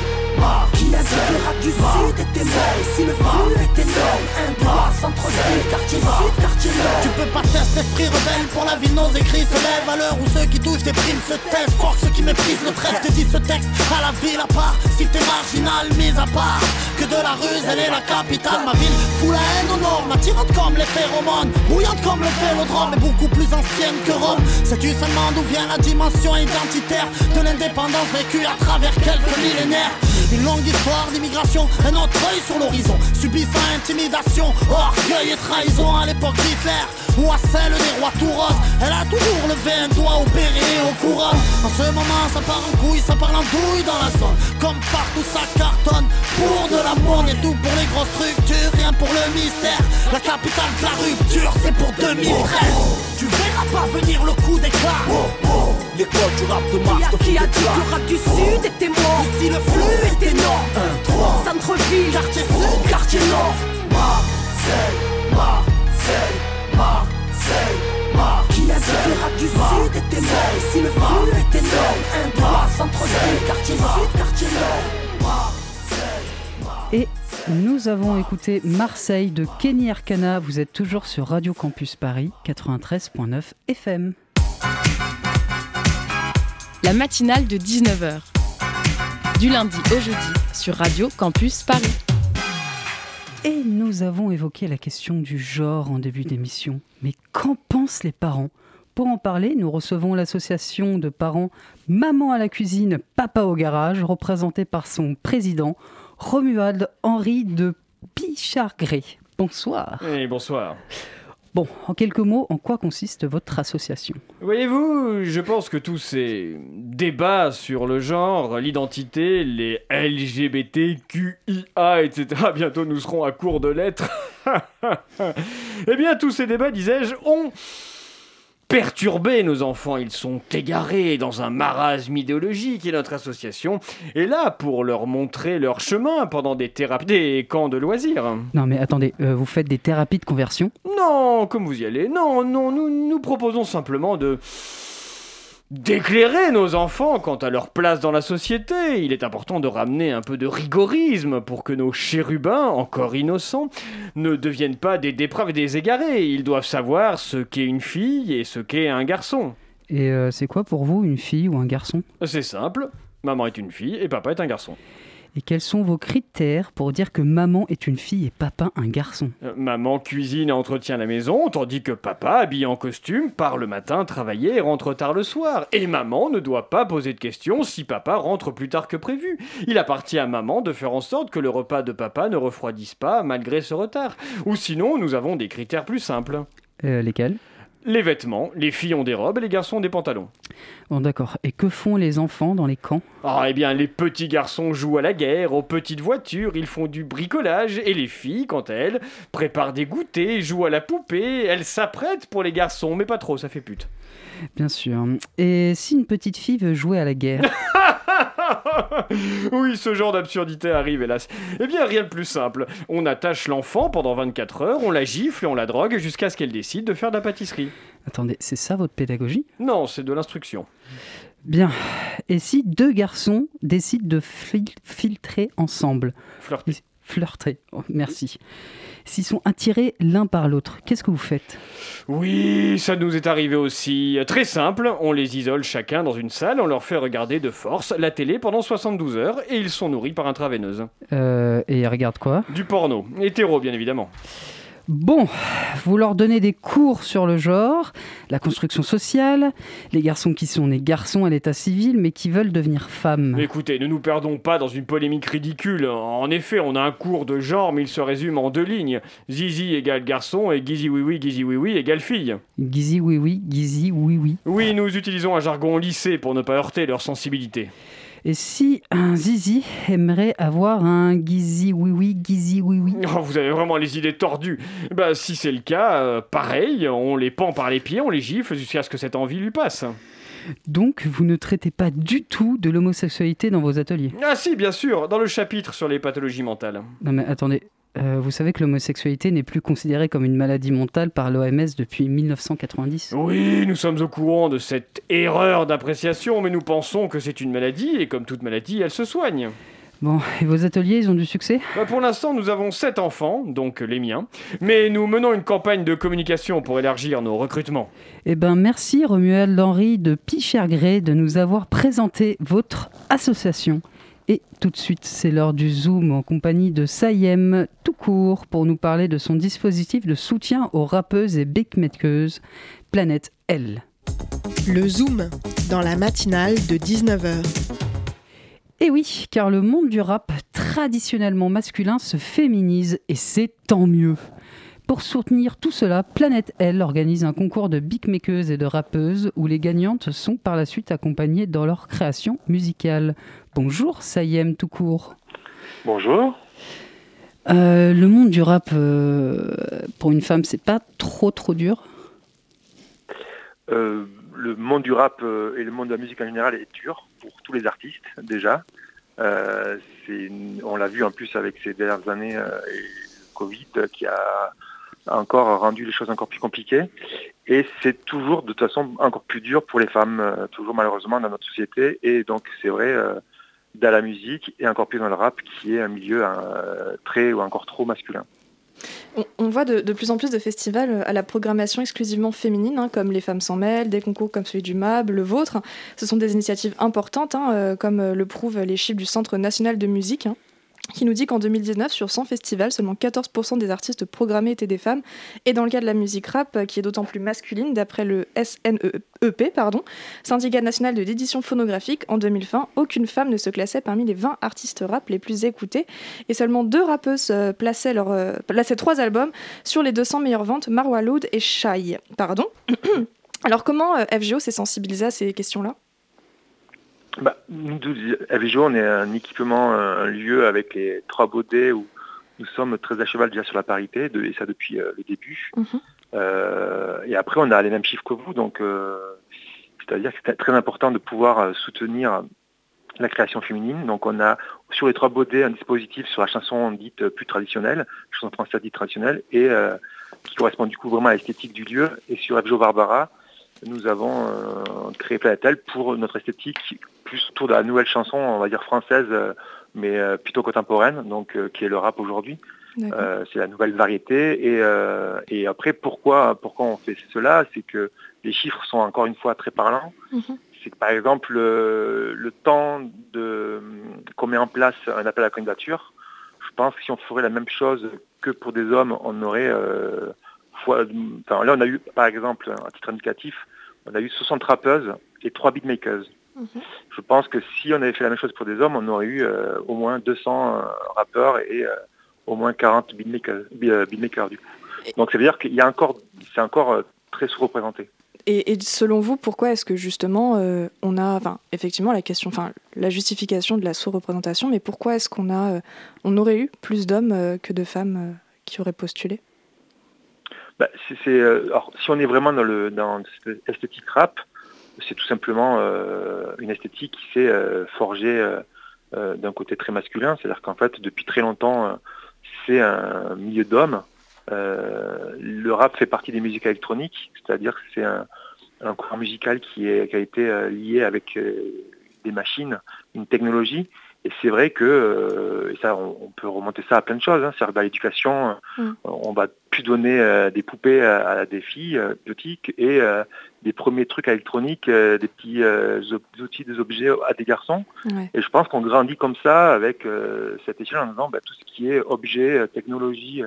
du sud était mort si le flux était énorme Un centre-ville, quartier sud, quartier nord. Tu peux pas taire cet esprit rebelle. Pour la ville nos écrits se lèvent. À l'heure où ceux qui touchent des primes se taisent Fort ceux qui méprisent le trêve disent ce texte. À la ville à part Si t'es marginal, mise à part. Que de la ruse, elle est la capitale Ma ville. Fout la haine au nord M'attirante comme les phéromones Bouillante comme le vélodrome Mais beaucoup plus ancienne que Rome. Sais-tu seulement d'où vient la dimension identitaire De l'indépendance vécue à travers quelques millénaires? Une longue histoire d'immigration, un autre œil sur l'horizon. Subissant intimidation, orgueil et trahison à l'époque d'Hitler ou à celle des rois tout roses. Elle a toujours levé un doigt au béret au couronne. En ce moment, ça part en couille, ça parle en douille dans la zone. Comme partout, ça cartonne. Pour de l'amour, et tout pour les grosses structures, rien pour le mystère. La capitale de la rupture, c'est pour 2013. Tu verras pas venir le coup d'éclat. L'école du rap de Mars Qui a dit que le rap du sud était mort. Si le flux était énorme 1, 3, Centre-ville, quartier sud, quartier nord. Marseille, Marseille, Marseille, Marseille. Qui a dit que le rap du sud était mort? Et si le flux était énorme Un droit, centre-ville, quartier sud, quartier nord. Et nous avons écouté Marseille de Kenny Arcana. Vous êtes toujours sur Radio Campus Paris 93.9 FM. La matinale de 19h. Du lundi au jeudi sur Radio Campus Paris. Et nous avons évoqué la question du genre en début d'émission. Mais qu'en pensent les parents? Pour en parler, nous recevons l'association de parents Maman à la cuisine, Papa au garage, représentée par son président, Romuald Henri de Pichargré. Bonsoir. Et bonsoir. Bon, en quelques mots, en quoi consiste votre association? Voyez-vous, je pense que tous ces débats sur le genre, l'identité, les LGBTQIA, etc., bientôt nous serons à court de lettres. eh bien, tous ces débats, disais-je, ont perturbé nos enfants. Ils sont égarés dans un marasme idéologique et notre association est là pour leur montrer leur chemin pendant des thérapies, des camps de loisirs. Non mais attendez, euh, vous faites des thérapies de conversion? Non, comme vous y allez. Non, non, nous, nous proposons simplement de d'éclairer nos enfants quant à leur place dans la société. Il est important de ramener un peu de rigorisme pour que nos chérubins, encore innocents, ne deviennent pas des dépravés, des égarés. Ils doivent savoir ce qu'est une fille et ce qu'est un garçon. Et euh, c'est quoi pour vous une fille ou un garçon? C'est simple. Maman est une fille et papa est un garçon. Et quels sont vos critères pour dire que maman est une fille et papa un garçon? Euh, Maman cuisine et entretient la maison, tandis que papa, habillé en costume, part le matin travailler et rentre tard le soir. Et maman ne doit pas poser de questions si papa rentre plus tard que prévu. Il appartient à maman de faire en sorte que le repas de papa ne refroidisse pas malgré ce retard. Ou sinon, nous avons des critères plus simples. Euh, Lesquels? Les vêtements, les filles ont des robes et les garçons ont des pantalons. Bon d'accord. Et que font les enfants dans les camps? Ah, eh bien, les petits garçons jouent à la guerre, aux petites voitures, ils font du bricolage, et les filles, quant à elles, préparent des goûters, jouent à la poupée, elles s'apprêtent pour les garçons, mais pas trop, ça fait pute. Bien sûr. Et si une petite fille veut jouer à la guerre? Oui, ce genre d'absurdité arrive, hélas. Eh bien, rien de plus simple. On attache l'enfant pendant 24 heures, on la gifle et on la drogue jusqu'à ce qu'elle décide de faire de la pâtisserie. Attendez, c'est ça votre pédagogie? Non, c'est de l'instruction. Bien. Et si deux garçons décident de fil- filtrer ensemble? Flirter. Flirter, Oh, merci. S'ils sont attirés l'un par l'autre, qu'est-ce que vous faites? Oui, ça nous est arrivé aussi. Très simple, on les isole chacun dans une salle, on leur fait regarder de force la télé pendant 72 heures et ils sont nourris par intraveineuse. euh, Et regarde quoi? Du porno. Hétéro, bien évidemment. Bon, vous leur donnez des cours sur le genre, la construction sociale, les garçons qui sont nés garçons à l'état civil mais qui veulent devenir femmes. Écoutez, ne nous perdons pas dans une polémique ridicule. En effet, on a un cours de genre, mais il se résume en deux lignes. Zizi égale garçon et Gizi oui oui, Gizi oui oui égale fille. Gizi oui oui, Gizi oui oui. Oui, nous utilisons un jargon lycée pour ne pas heurter leur sensibilité. Et si un zizi aimerait avoir un Gizi oui oui, Gizi oui oui Oh, vous avez vraiment les idées tordues. Bah, si c'est le cas, euh, pareil, on les pend par les pieds, on les gifle jusqu'à ce que cette envie lui passe. Donc vous ne traitez pas du tout de l'homosexualité dans vos ateliers Ah si, bien sûr, dans le chapitre sur les pathologies mentales. Non mais attendez, euh, vous savez que l'homosexualité n'est plus considérée comme une maladie mentale par l'OMS depuis 1990 Oui, nous sommes au courant de cette erreur d'appréciation, mais nous pensons que c'est une maladie, et comme toute maladie, elle se soigne. Bon, et vos ateliers, ils ont du succès? Bah, pour l'instant, nous avons 7 enfants, donc les miens, mais nous menons une campagne de communication pour élargir nos recrutements. Eh ben merci Romuald Henry de Pichergré de nous avoir présenté votre association. Et tout de suite, c'est l'heure du Zoom en compagnie de Sayem tout court pour nous parler de son dispositif de soutien aux rappeuses et beatmakers Planète L. Le Zoom, dans la matinale de 19h. Et oui, car le monde du rap traditionnellement masculin se féminise et c'est tant mieux. Pour soutenir tout cela, Planète L organise un concours de beatmakers et de rappeuses où les gagnantes sont par la suite accompagnées dans leur création musicale. Bonjour Sayem tout court. Bonjour. Euh, le monde du rap euh, pour une femme, c'est pas trop trop dur? Euh, Le monde du rap et le monde de la musique en général est dur pour tous les artistes déjà. on l'a vu en plus avec ces dernières années et le Covid qui a encore rendu les choses encore plus compliquées. Et c'est toujours de toute façon encore plus dur pour les femmes, toujours malheureusement dans notre société. Et donc c'est vrai dans la musique et encore plus dans le rap qui est un milieu euh, très ou encore trop masculin. On, voit de, plus en plus de festivals à la programmation exclusivement féminine, hein, comme Les Femmes s'en mêlent, des concours comme celui du MAB, le vôtre. Ce sont des initiatives importantes, hein, comme le prouvent les chiffres du Centre national de musique. Hein qui nous dit qu'en 2019, sur 100 festivals, seulement 14% des artistes programmés étaient des femmes. Et dans le cas de la musique rap, euh, qui est d'autant plus masculine, d'après le SNEP, Syndicat national de l'édition phonographique, en 2020, aucune femme ne se classait parmi les 20 artistes rap les plus écoutés. Et seulement deux rappeuses euh, plaçaient, leur, euh, trois albums sur les 200 meilleures ventes, Marwa Loud et Shai. Pardon. Alors comment FGO s'est sensibilisé à ces questions-là? Bah, nous, FGO, on est un équipement, un lieu avec les trois baudets où nous sommes très à cheval déjà sur la parité, et ça depuis euh, le début. Mhm. Euh, et après, on a les mêmes chiffres que vous, donc euh, c'est-à-dire que c'est très important de pouvoir soutenir la création féminine. Donc on a sur les trois baudets un dispositif sur la chanson dite plus traditionnelle, chanson française dite traditionnelle, et qui correspond du coup vraiment à l'esthétique du lieu. Et sur FGO Barbara, nous avons créé Planetel pour notre esthétique plus autour de la nouvelle chanson, on va dire française, euh, mais euh, plutôt contemporaine, donc euh, qui est le rap aujourd'hui. c'est la nouvelle variété. Et, et, après, pourquoi, pourquoi on fait cela? C'est que les chiffres sont encore une fois très parlants. Mhm. C'est que par exemple, le, temps qu'on met en place un appel à la candidature, je pense que si on ferait la même chose que pour des hommes, on aurait... fois, enfin, là, on a eu, par exemple, à titre indicatif, on a eu 60 rappeuses et 3 beatmakers. Je pense que si on avait fait la même chose pour des hommes, on aurait eu euh, au moins 200 euh, rappeurs et euh, au moins 40 beatmakers, du coup. Donc ça veut dire qu'il y a encore, c'est encore très sous-représenté. Et, selon vous, pourquoi est-ce que justement on a, enfin, effectivement, la question, enfin, la justification de la sous-représentation, mais pourquoi est-ce qu'on a, on aurait eu plus d'hommes que de femmes qui auraient postulé? Bah, alors, si on est vraiment dans le dans cette esthétique rap, c'est tout simplement euh, une esthétique qui s'est euh, forgée euh, d'un côté très masculin, c'est-à-dire qu'en fait depuis très longtemps c'est un milieu d'hommes. le rap fait partie des musiques électroniques, c'est-à-dire que c'est un, courant musical qui, a été lié avec des machines, une technologie. Et c'est vrai que, et ça, on, peut remonter ça à plein de choses. Hein, c'est-à-dire dans l'éducation, mm. on va plus donner des poupées à, des filles petites et des premiers trucs électroniques, euh, des petits euh, outils, des objets à des garçons. Et je pense qu'on grandit comme ça avec euh, cette échelle en disant bah, tout ce qui est objet, technologie,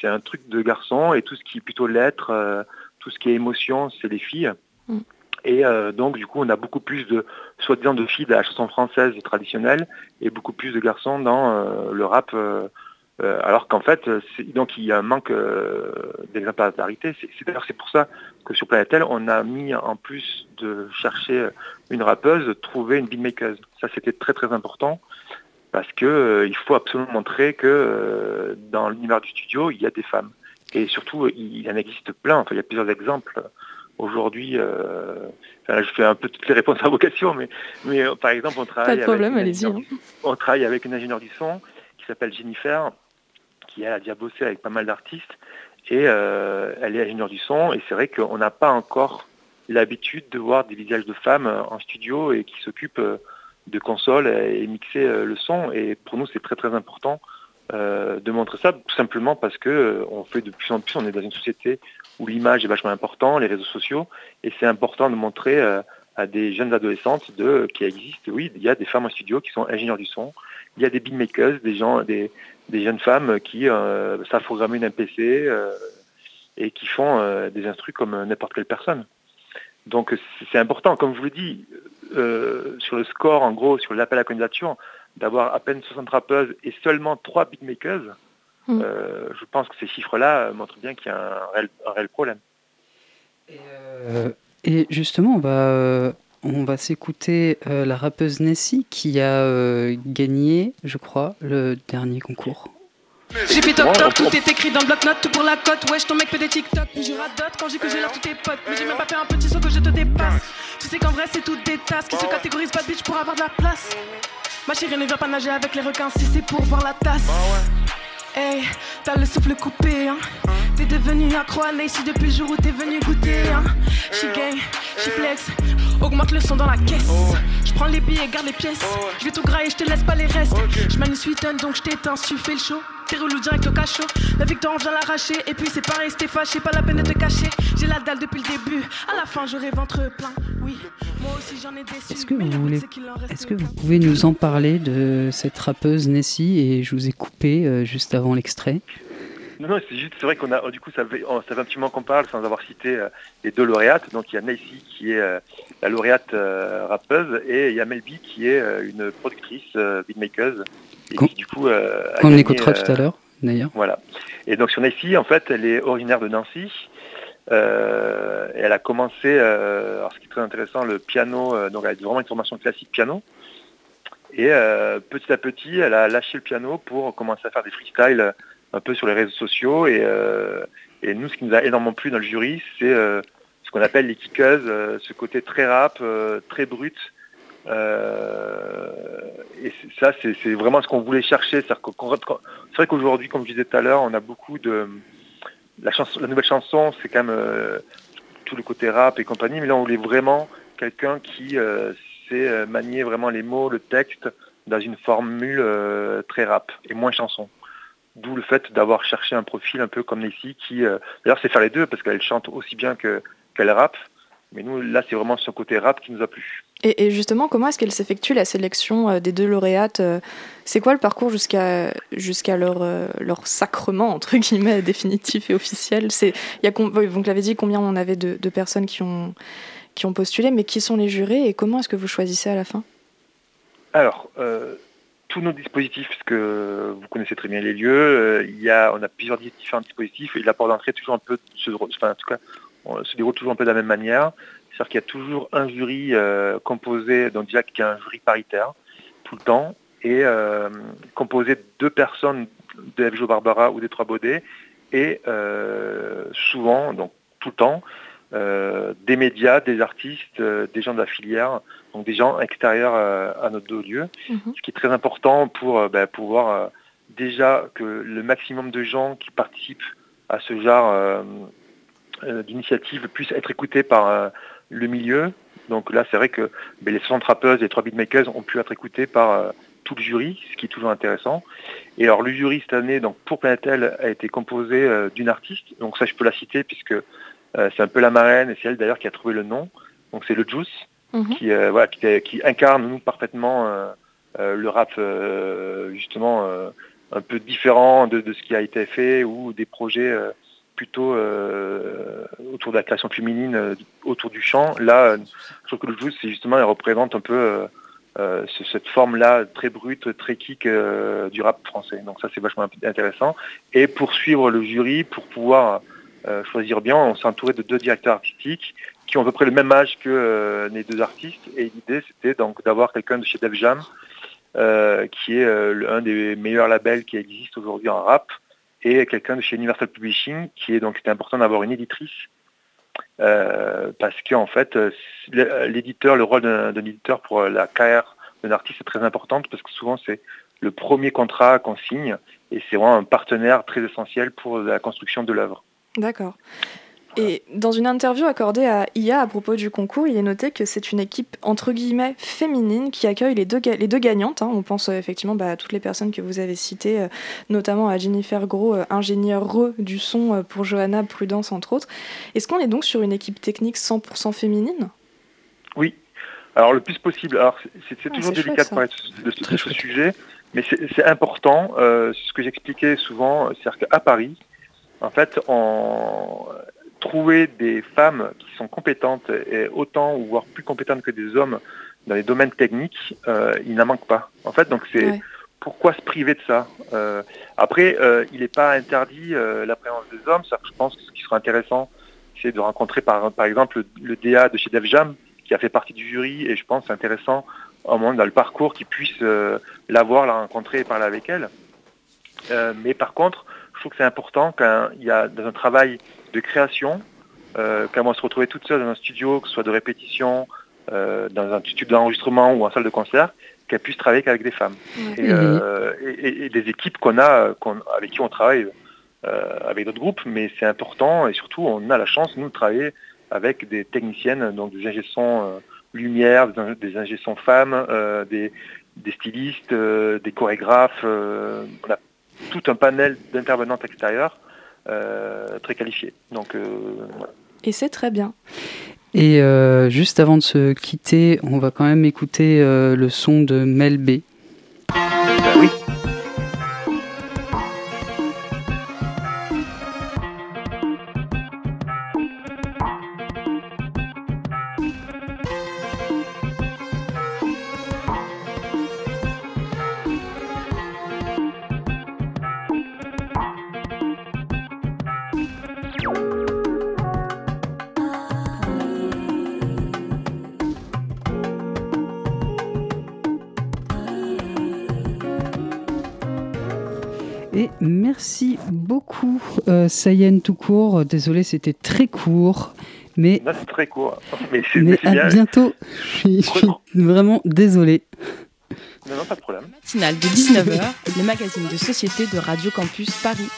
c'est un truc de garçon et tout ce qui est plutôt l'être, tout ce qui est émotion, c'est les filles. Mm. Et donc du coup on a beaucoup plus de soi-disant de filles de la chanson française traditionnelle et beaucoup plus de garçons dans le rap euh, alors qu'en fait, donc il y a un manque euh, d'exemplarité. C'est d'ailleurs c'est pour ça que sur Planetel, on a mis en plus de chercher une rappeuse, trouver une beatmaker. Ça c'était très très important parce que euh, il faut absolument montrer que dans l'univers du studio, il y a des femmes. Et surtout, il, en existe plein. Il y a plusieurs exemples. Aujourd'hui, je fais un peu toutes les réponses à vos questions, mais, mais par exemple, on travaille, avec hein. on travaille avec une ingénieure du son qui s'appelle Jennifer, qui a déjà bossé avec pas mal d'artistes et euh, elle est ingénieure du son et c'est vrai qu'on n'a pas encore l'habitude de voir des visages de femmes en studio et qui s'occupent euh, de consoles et mixer euh, le son et pour nous c'est très très important de montrer ça tout simplement parce que on fait de plus en plus on est dans une société où l'image est vachement important les réseaux sociaux et c'est important de montrer à des jeunes adolescentes de qui existent oui il y a des femmes en studio qui sont ingénieurs du son il y a des beatmakers des gens des des jeunes femmes qui euh, savent programmer une MPC euh, et qui font euh, des instruments comme n'importe quelle personne. Donc c'est important, comme je vous dit, euh, sur le score, en gros, sur l'appel à candidature, d'avoir à peine 60 rappeuses et seulement 3 beatmakers, mm. euh, je pense que ces chiffres-là montrent bien qu'il y a un réel, problème. Et, justement, on va, on va s'écouter la rappeuse Nessie qui a gagné, je crois, le dernier concours. J'ai fait toc toc, tout est écrit dans le bloc-notes, tout pour la cote. Wesh, ton mec fait des TikTok. Je radote quand j'ai que j'ai l'air tous tes potes. Mais j'ai même pas fait un petit saut que je te dépasse. Tu sais qu'en vrai, c'est toutes des tasses qui se catégorisent pas de bitch pour avoir de la place. Ma chérie ne vient pas nager avec les requins si c'est pour boire la tasse. Hey, t'as le souffle coupé, hein. T'es devenu accro à si depuis le jour où t'es venu goûter, hein. She gang, she flex, augmente le son dans la caisse. Je prends les billets, garde les pièces. Je vais tout grailler, je te laisse pas les restes. Je manie tonne donc je t'éteins, tu fais le show. Relou direct au cachot. La victoire, on vient l'arracher. Et puis c'est pareil, c'était fâché, pas la peine de te cacher. J'ai la dalle depuis le début. À la fin, j'aurai ventre plein. Oui, moi aussi j'en ai déçu. Est-ce que vous voulez. Est-ce que vous pouvez nous en parler de cette rappeuse Nessie? Et je vous ai coupé euh, juste avant l'extrait. Non, non, c'est juste, c'est vrai qu'on a, du coup, ça fait, ça fait un petit moment qu'on parle sans avoir cité euh, les deux lauréates. Donc il y a Nessie qui est euh, la lauréate rappeuse et il y a Melby qui est une productrice, beatmaker du coup, euh, on écoutera tout à euh, l'heure, d'ailleurs. Voilà. Et donc sur Nancy, en fait, elle est originaire de Nancy. Euh, et elle a commencé, alors ce qui est très intéressant, le piano, donc elle a vraiment une formation classique piano. Et petit à petit, elle a lâché le piano pour commencer à faire des freestyles un peu sur les réseaux sociaux. Et, et nous, ce qui nous a énormément plu dans le jury, c'est ce qu'on appelle les kickeuses, ce côté très rap, très brut, euh, et ça, c'est vraiment ce qu'on voulait chercher. C'est vrai qu'aujourd'hui, comme je disais tout à l'heure, on a beaucoup de... La, chanson, la nouvelle chanson, c'est quand même euh, tout le côté rap et compagnie, mais là, on voulait vraiment quelqu'un qui euh, sait manier vraiment les mots, le texte, dans une formule très rap et moins chanson. D'où le fait d'avoir cherché un profil un peu comme Nessie, qui, d'ailleurs, c'est faire les deux, parce qu'elle chante aussi bien qu'elle rappe. Mais nous, là, c'est vraiment ce côté rap qui nous a plu. Et, justement, comment est-ce qu'elle s'effectue la sélection euh, des deux lauréates euh, C'est quoi le parcours jusqu'à jusqu'à leur, euh, leur sacrement, entre guillemets, définitif et officiel? Y a, Vous l'avez dit, combien on avait de, personnes qui ont, qui ont postulé, mais qui sont les jurés et comment est-ce que vous choisissez à la fin? Alors, tous nos dispositifs, parce que vous connaissez très bien les lieux, il y a, on a plusieurs différents dispositifs et la porte d'entrée toujours un peu, enfin, en tout cas, se déroule toujours un peu de la même manière. C'est-à-dire qu'il y a toujours un jury euh, composé, donc déjà qu'il y a un jury paritaire tout le temps, et euh, composé de deux personnes de FJO Barbara ou des Trois Baudets, et euh, souvent, donc tout le temps, des médias, des artistes, des gens de la filière, donc des gens extérieurs à notre lieux, mhm. ce qui est très important pour ben, pouvoir déjà que le maximum de gens qui participent à ce genre d'initiative puissent être écoutés par le milieu. Donc là, c'est vrai que ben, les 60 rappeuses et 3 beatmakers ont pu être écoutés par euh, tout le jury, ce qui est toujours intéressant. Et alors le jury cette année, donc pour Planetel, a été composé euh, d'une artiste. Donc ça, je peux la citer puisque euh, c'est un peu la marraine et c'est elle d'ailleurs qui a trouvé le nom. Donc c'est le Juice mhm. qui, voilà, qui, incarne nous parfaitement le rap justement un peu différent de, de, ce qui a été fait ou des projets plutôt euh, autour de la création féminine, euh, autour du chant. Là, je trouve que le jeu, c'est justement, elle représente un peu euh, cette forme-là très brute, très kick du rap français. Donc ça, c'est vachement intéressant. Et pour suivre le jury, pour pouvoir choisir bien, on s'est entouré de deux directeurs artistiques qui ont à peu près le même âge que les deux artistes. Et l'idée, c'était donc d'avoir quelqu'un de chez Def Jam, qui est un des meilleurs labels qui existent aujourd'hui en rap, et quelqu'un de chez Universal Publishing qui est donc c'était important d'avoir une éditrice euh, parce qu'en fait euh, l'éditeur, le rôle d'un éditeur pour la carrière d'un artiste est très importante parce que souvent c'est le premier contrat qu'on signe et c'est vraiment un partenaire très essentiel pour la construction de l'œuvre. D'accord. Et dans une interview accordée à IA à propos du concours, il est noté que c'est une équipe entre guillemets féminine qui accueille les deux, les deux gagnantes. Hein. On pense euh, effectivement bah, à toutes les personnes que vous avez citées, euh, notamment à Jennifer Gros, euh, ingénieure du son pour Johanna Prudence entre autres. Est-ce qu'on est donc sur une équipe technique 100% féminine? Oui. Alors le plus possible. Alors c'est ah, toujours délicat de parler de, ce, sujet, mais c'est important. ce que j'expliquais souvent, c'est-à-dire qu'à Paris, en fait, on, trouver des femmes qui sont compétentes et autant ou voire plus compétentes que des hommes dans les domaines techniques, il n'en manque pas. En fait, donc c'est pourquoi se priver de ça Après, il n'est pas interdit la présence des hommes. Ça, je pense que ce qui sera intéressant, c'est de rencontrer par, par exemple le, DA de chez DevJam, qui a fait partie du jury, et je pense que c'est intéressant au moment dans le parcours qu'ils puissent la voir, la rencontrer et parler avec elle. mais par contre, je trouve que c'est important quand il y a dans un travail de création, euh, quand on se retrouver toute seule dans un studio, que ce soit de répétition, euh, dans un studio d'enregistrement ou en salle de concert, qu'elle puisse travailler qu'avec des femmes. Euh, et, des équipes qu'on a, avec qui on travaille avec d'autres groupes, mais c'est important et surtout on a la chance, nous, de travailler avec des techniciennes, donc des ingé lumière, des ingé femmes, des, stylistes, des chorégraphes. on a tout un panel d'intervenantes extérieures euh, très qualifiées. Donc, euh, Et c'est très bien. Et euh, juste avant de se quitter, on va quand même écouter le son de Mel B. Ben oui. Merci beaucoup, euh, Sayen tout court. Désolé, c'était très court. Mais, c'est très court. Mais, à bientôt. Je suis, vraiment désolé. Non, non, pas de problème. Matinale de 19h, le magazine de société de Radio Campus Paris.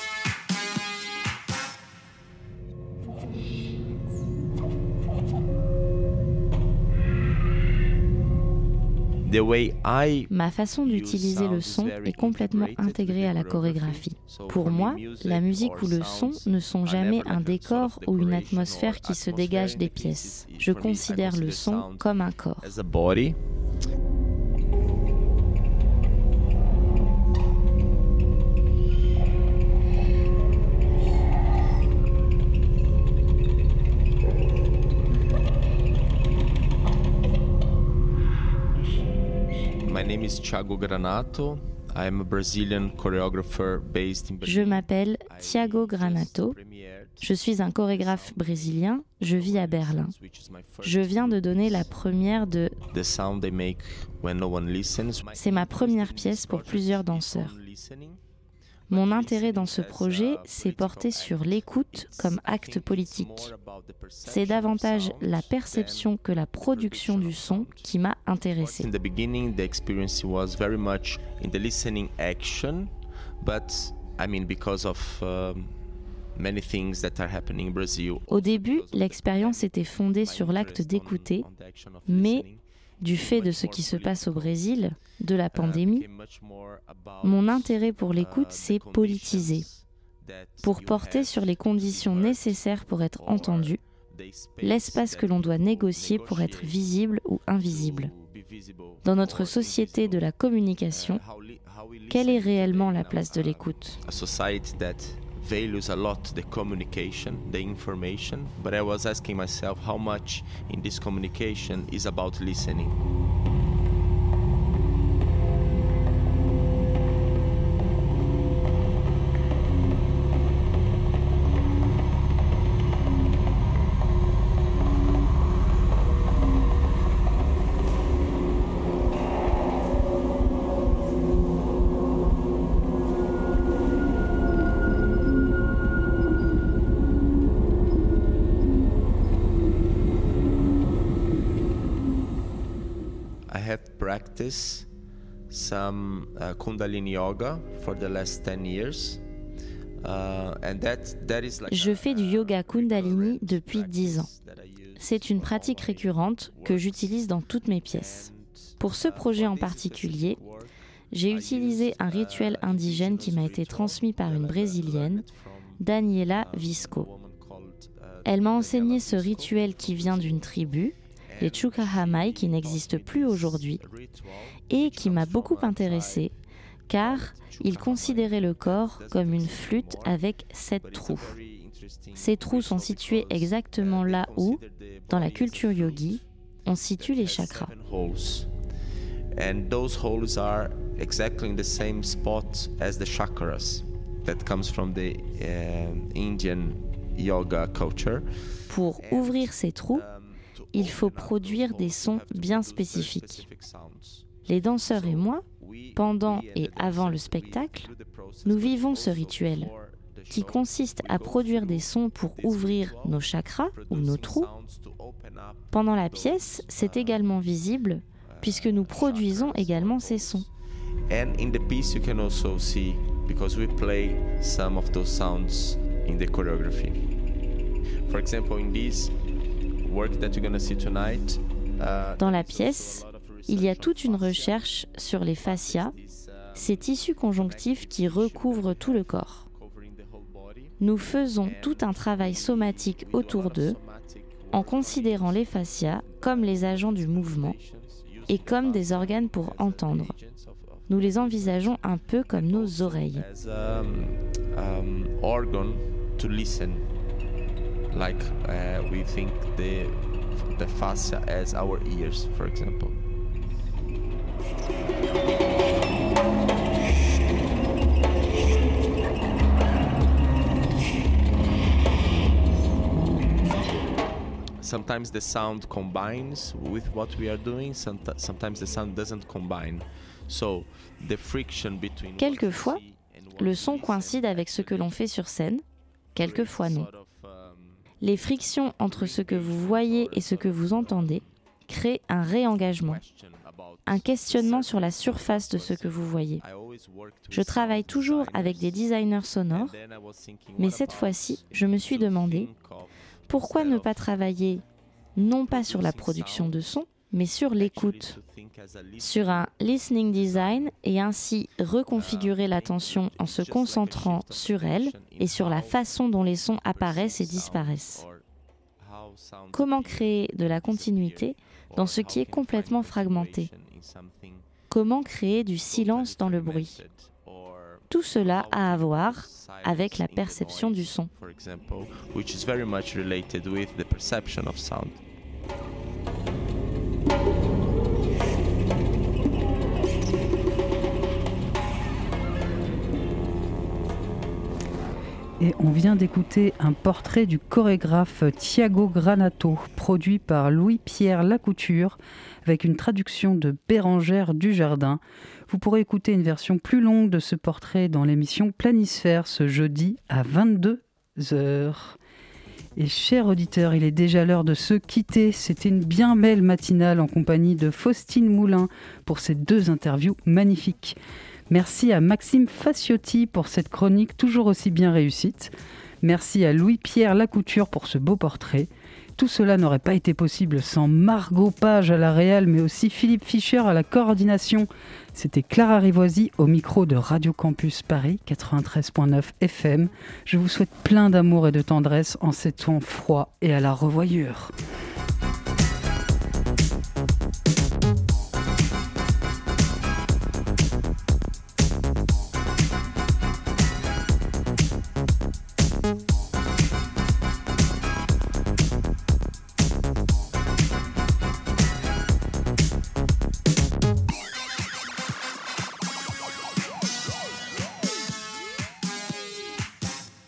Ma façon d'utiliser le son est complètement intégrée à la chorégraphie. Pour moi, la musique ou le son ne sont jamais un décor ou une atmosphère qui se dégage des pièces. Je considère le son comme un corps. Je m'appelle Thiago Granato. Je suis un chorégraphe brésilien. Je vis à Berlin. Je viens de donner la première de C'est ma première pièce pour plusieurs danseurs. Mon intérêt dans ce projet s'est porté sur l'écoute comme acte politique. C'est davantage la perception que la production du son qui m'a intéressé. Au début, l'expérience était fondée sur l'acte d'écouter, mais du fait de ce qui se passe au Brésil, de la pandémie, mon intérêt pour l'écoute s'est politisé. Pour porter sur les conditions nécessaires pour être entendu, l'espace que l'on doit négocier pour être visible ou invisible. Dans notre société de la communication, quelle est réellement la place de l'écoute? Values a lot the communication, the information, but I was asking myself how much in this communication is about listening. Some uh, Kundalini yoga for the last 10 years. Uh, and that, that is like Je fais du yoga Kundalini depuis 10 ans. C'est une pratique récurrente que j'utilise dans toutes mes pièces. Pour ce projet en particulier, j'ai utilisé un rituel indigène qui m'a été transmis par une brésilienne, Daniela Visco. Elle m'a enseigné ce rituel qui vient d'une tribu, les Chukahamai, qui n'existent plus aujourd'hui, et qui m'a beaucoup intéressé car il considérait le corps comme une flûte avec sept trous. Ces trous sont situés exactement là où, dans la culture yogi, on situe les chakras. And those holes are exactly in the same spot as the chakras that comes from the uh, Indian yoga culture. Pour ouvrir ces trous, il faut produire des sons bien spécifiques. Les danseurs et moi, pendant et avant le spectacle, nous vivons ce rituel qui consiste à produire des sons pour ouvrir nos chakras ou nos trous. Pendant la pièce, c'est également visible puisque nous produisons également ces sons. And in the piece you can also see because we play some of those sounds in the choreography. For example, in this dans la pièce, il y a toute une recherche sur les fascias, ces tissus conjonctifs qui recouvrent tout le corps. Nous faisons tout un travail somatique autour d'eux en considérant les fascias comme les agents du mouvement et comme des organes pour entendre. Nous les envisageons un peu comme nos oreilles. Um, um, organ to listen, like uh, we think the the fascia as our ears, for example. sometimes the sound combines with what we are doing, sometimes the sound doesn't combine. So the friction between Quelquefois, le son coïncide avec ce que l'on fait sur scène, quelquefois non. Les frictions entre ce que vous voyez et ce que vous entendez créent un réengagement, un questionnement sur la surface de ce que vous voyez. Je travaille toujours avec des designers sonores, mais cette fois-ci, je me suis demandé pourquoi ne pas travailler non pas sur la production de son, mais sur l'écoute, sur un listening design et ainsi reconfigurer l'attention en se concentrant sur elle et sur la façon dont les sons apparaissent et disparaissent. Comment créer de la continuité dans ce qui est complètement fragmenté? Comment créer du silence dans le bruit? Tout cela a à voir avec la perception du son. Et on vient d'écouter un portrait du chorégraphe Thiago Granato, produit par Louis-Pierre Lacouture, avec une traduction de Bérangère Dujardin. Vous pourrez écouter une version plus longue de ce portrait dans l'émission Planisphère ce jeudi à 22h. Et chers auditeurs, il est déjà l'heure de se quitter. C'était une bien belle matinale en compagnie de Faustine Moulin pour ces deux interviews magnifiques. Merci à Maxime Faciotti pour cette chronique toujours aussi bien réussite. Merci à Louis-Pierre Lacouture pour ce beau portrait. Tout cela n'aurait pas été possible sans Margot Page à la réal, mais aussi Philippe Fischer à la coordination. C'était Clara Rivoisi au micro de Radio Campus Paris 93.9 FM. Je vous souhaite plein d'amour et de tendresse en ces temps froids et à la revoyure.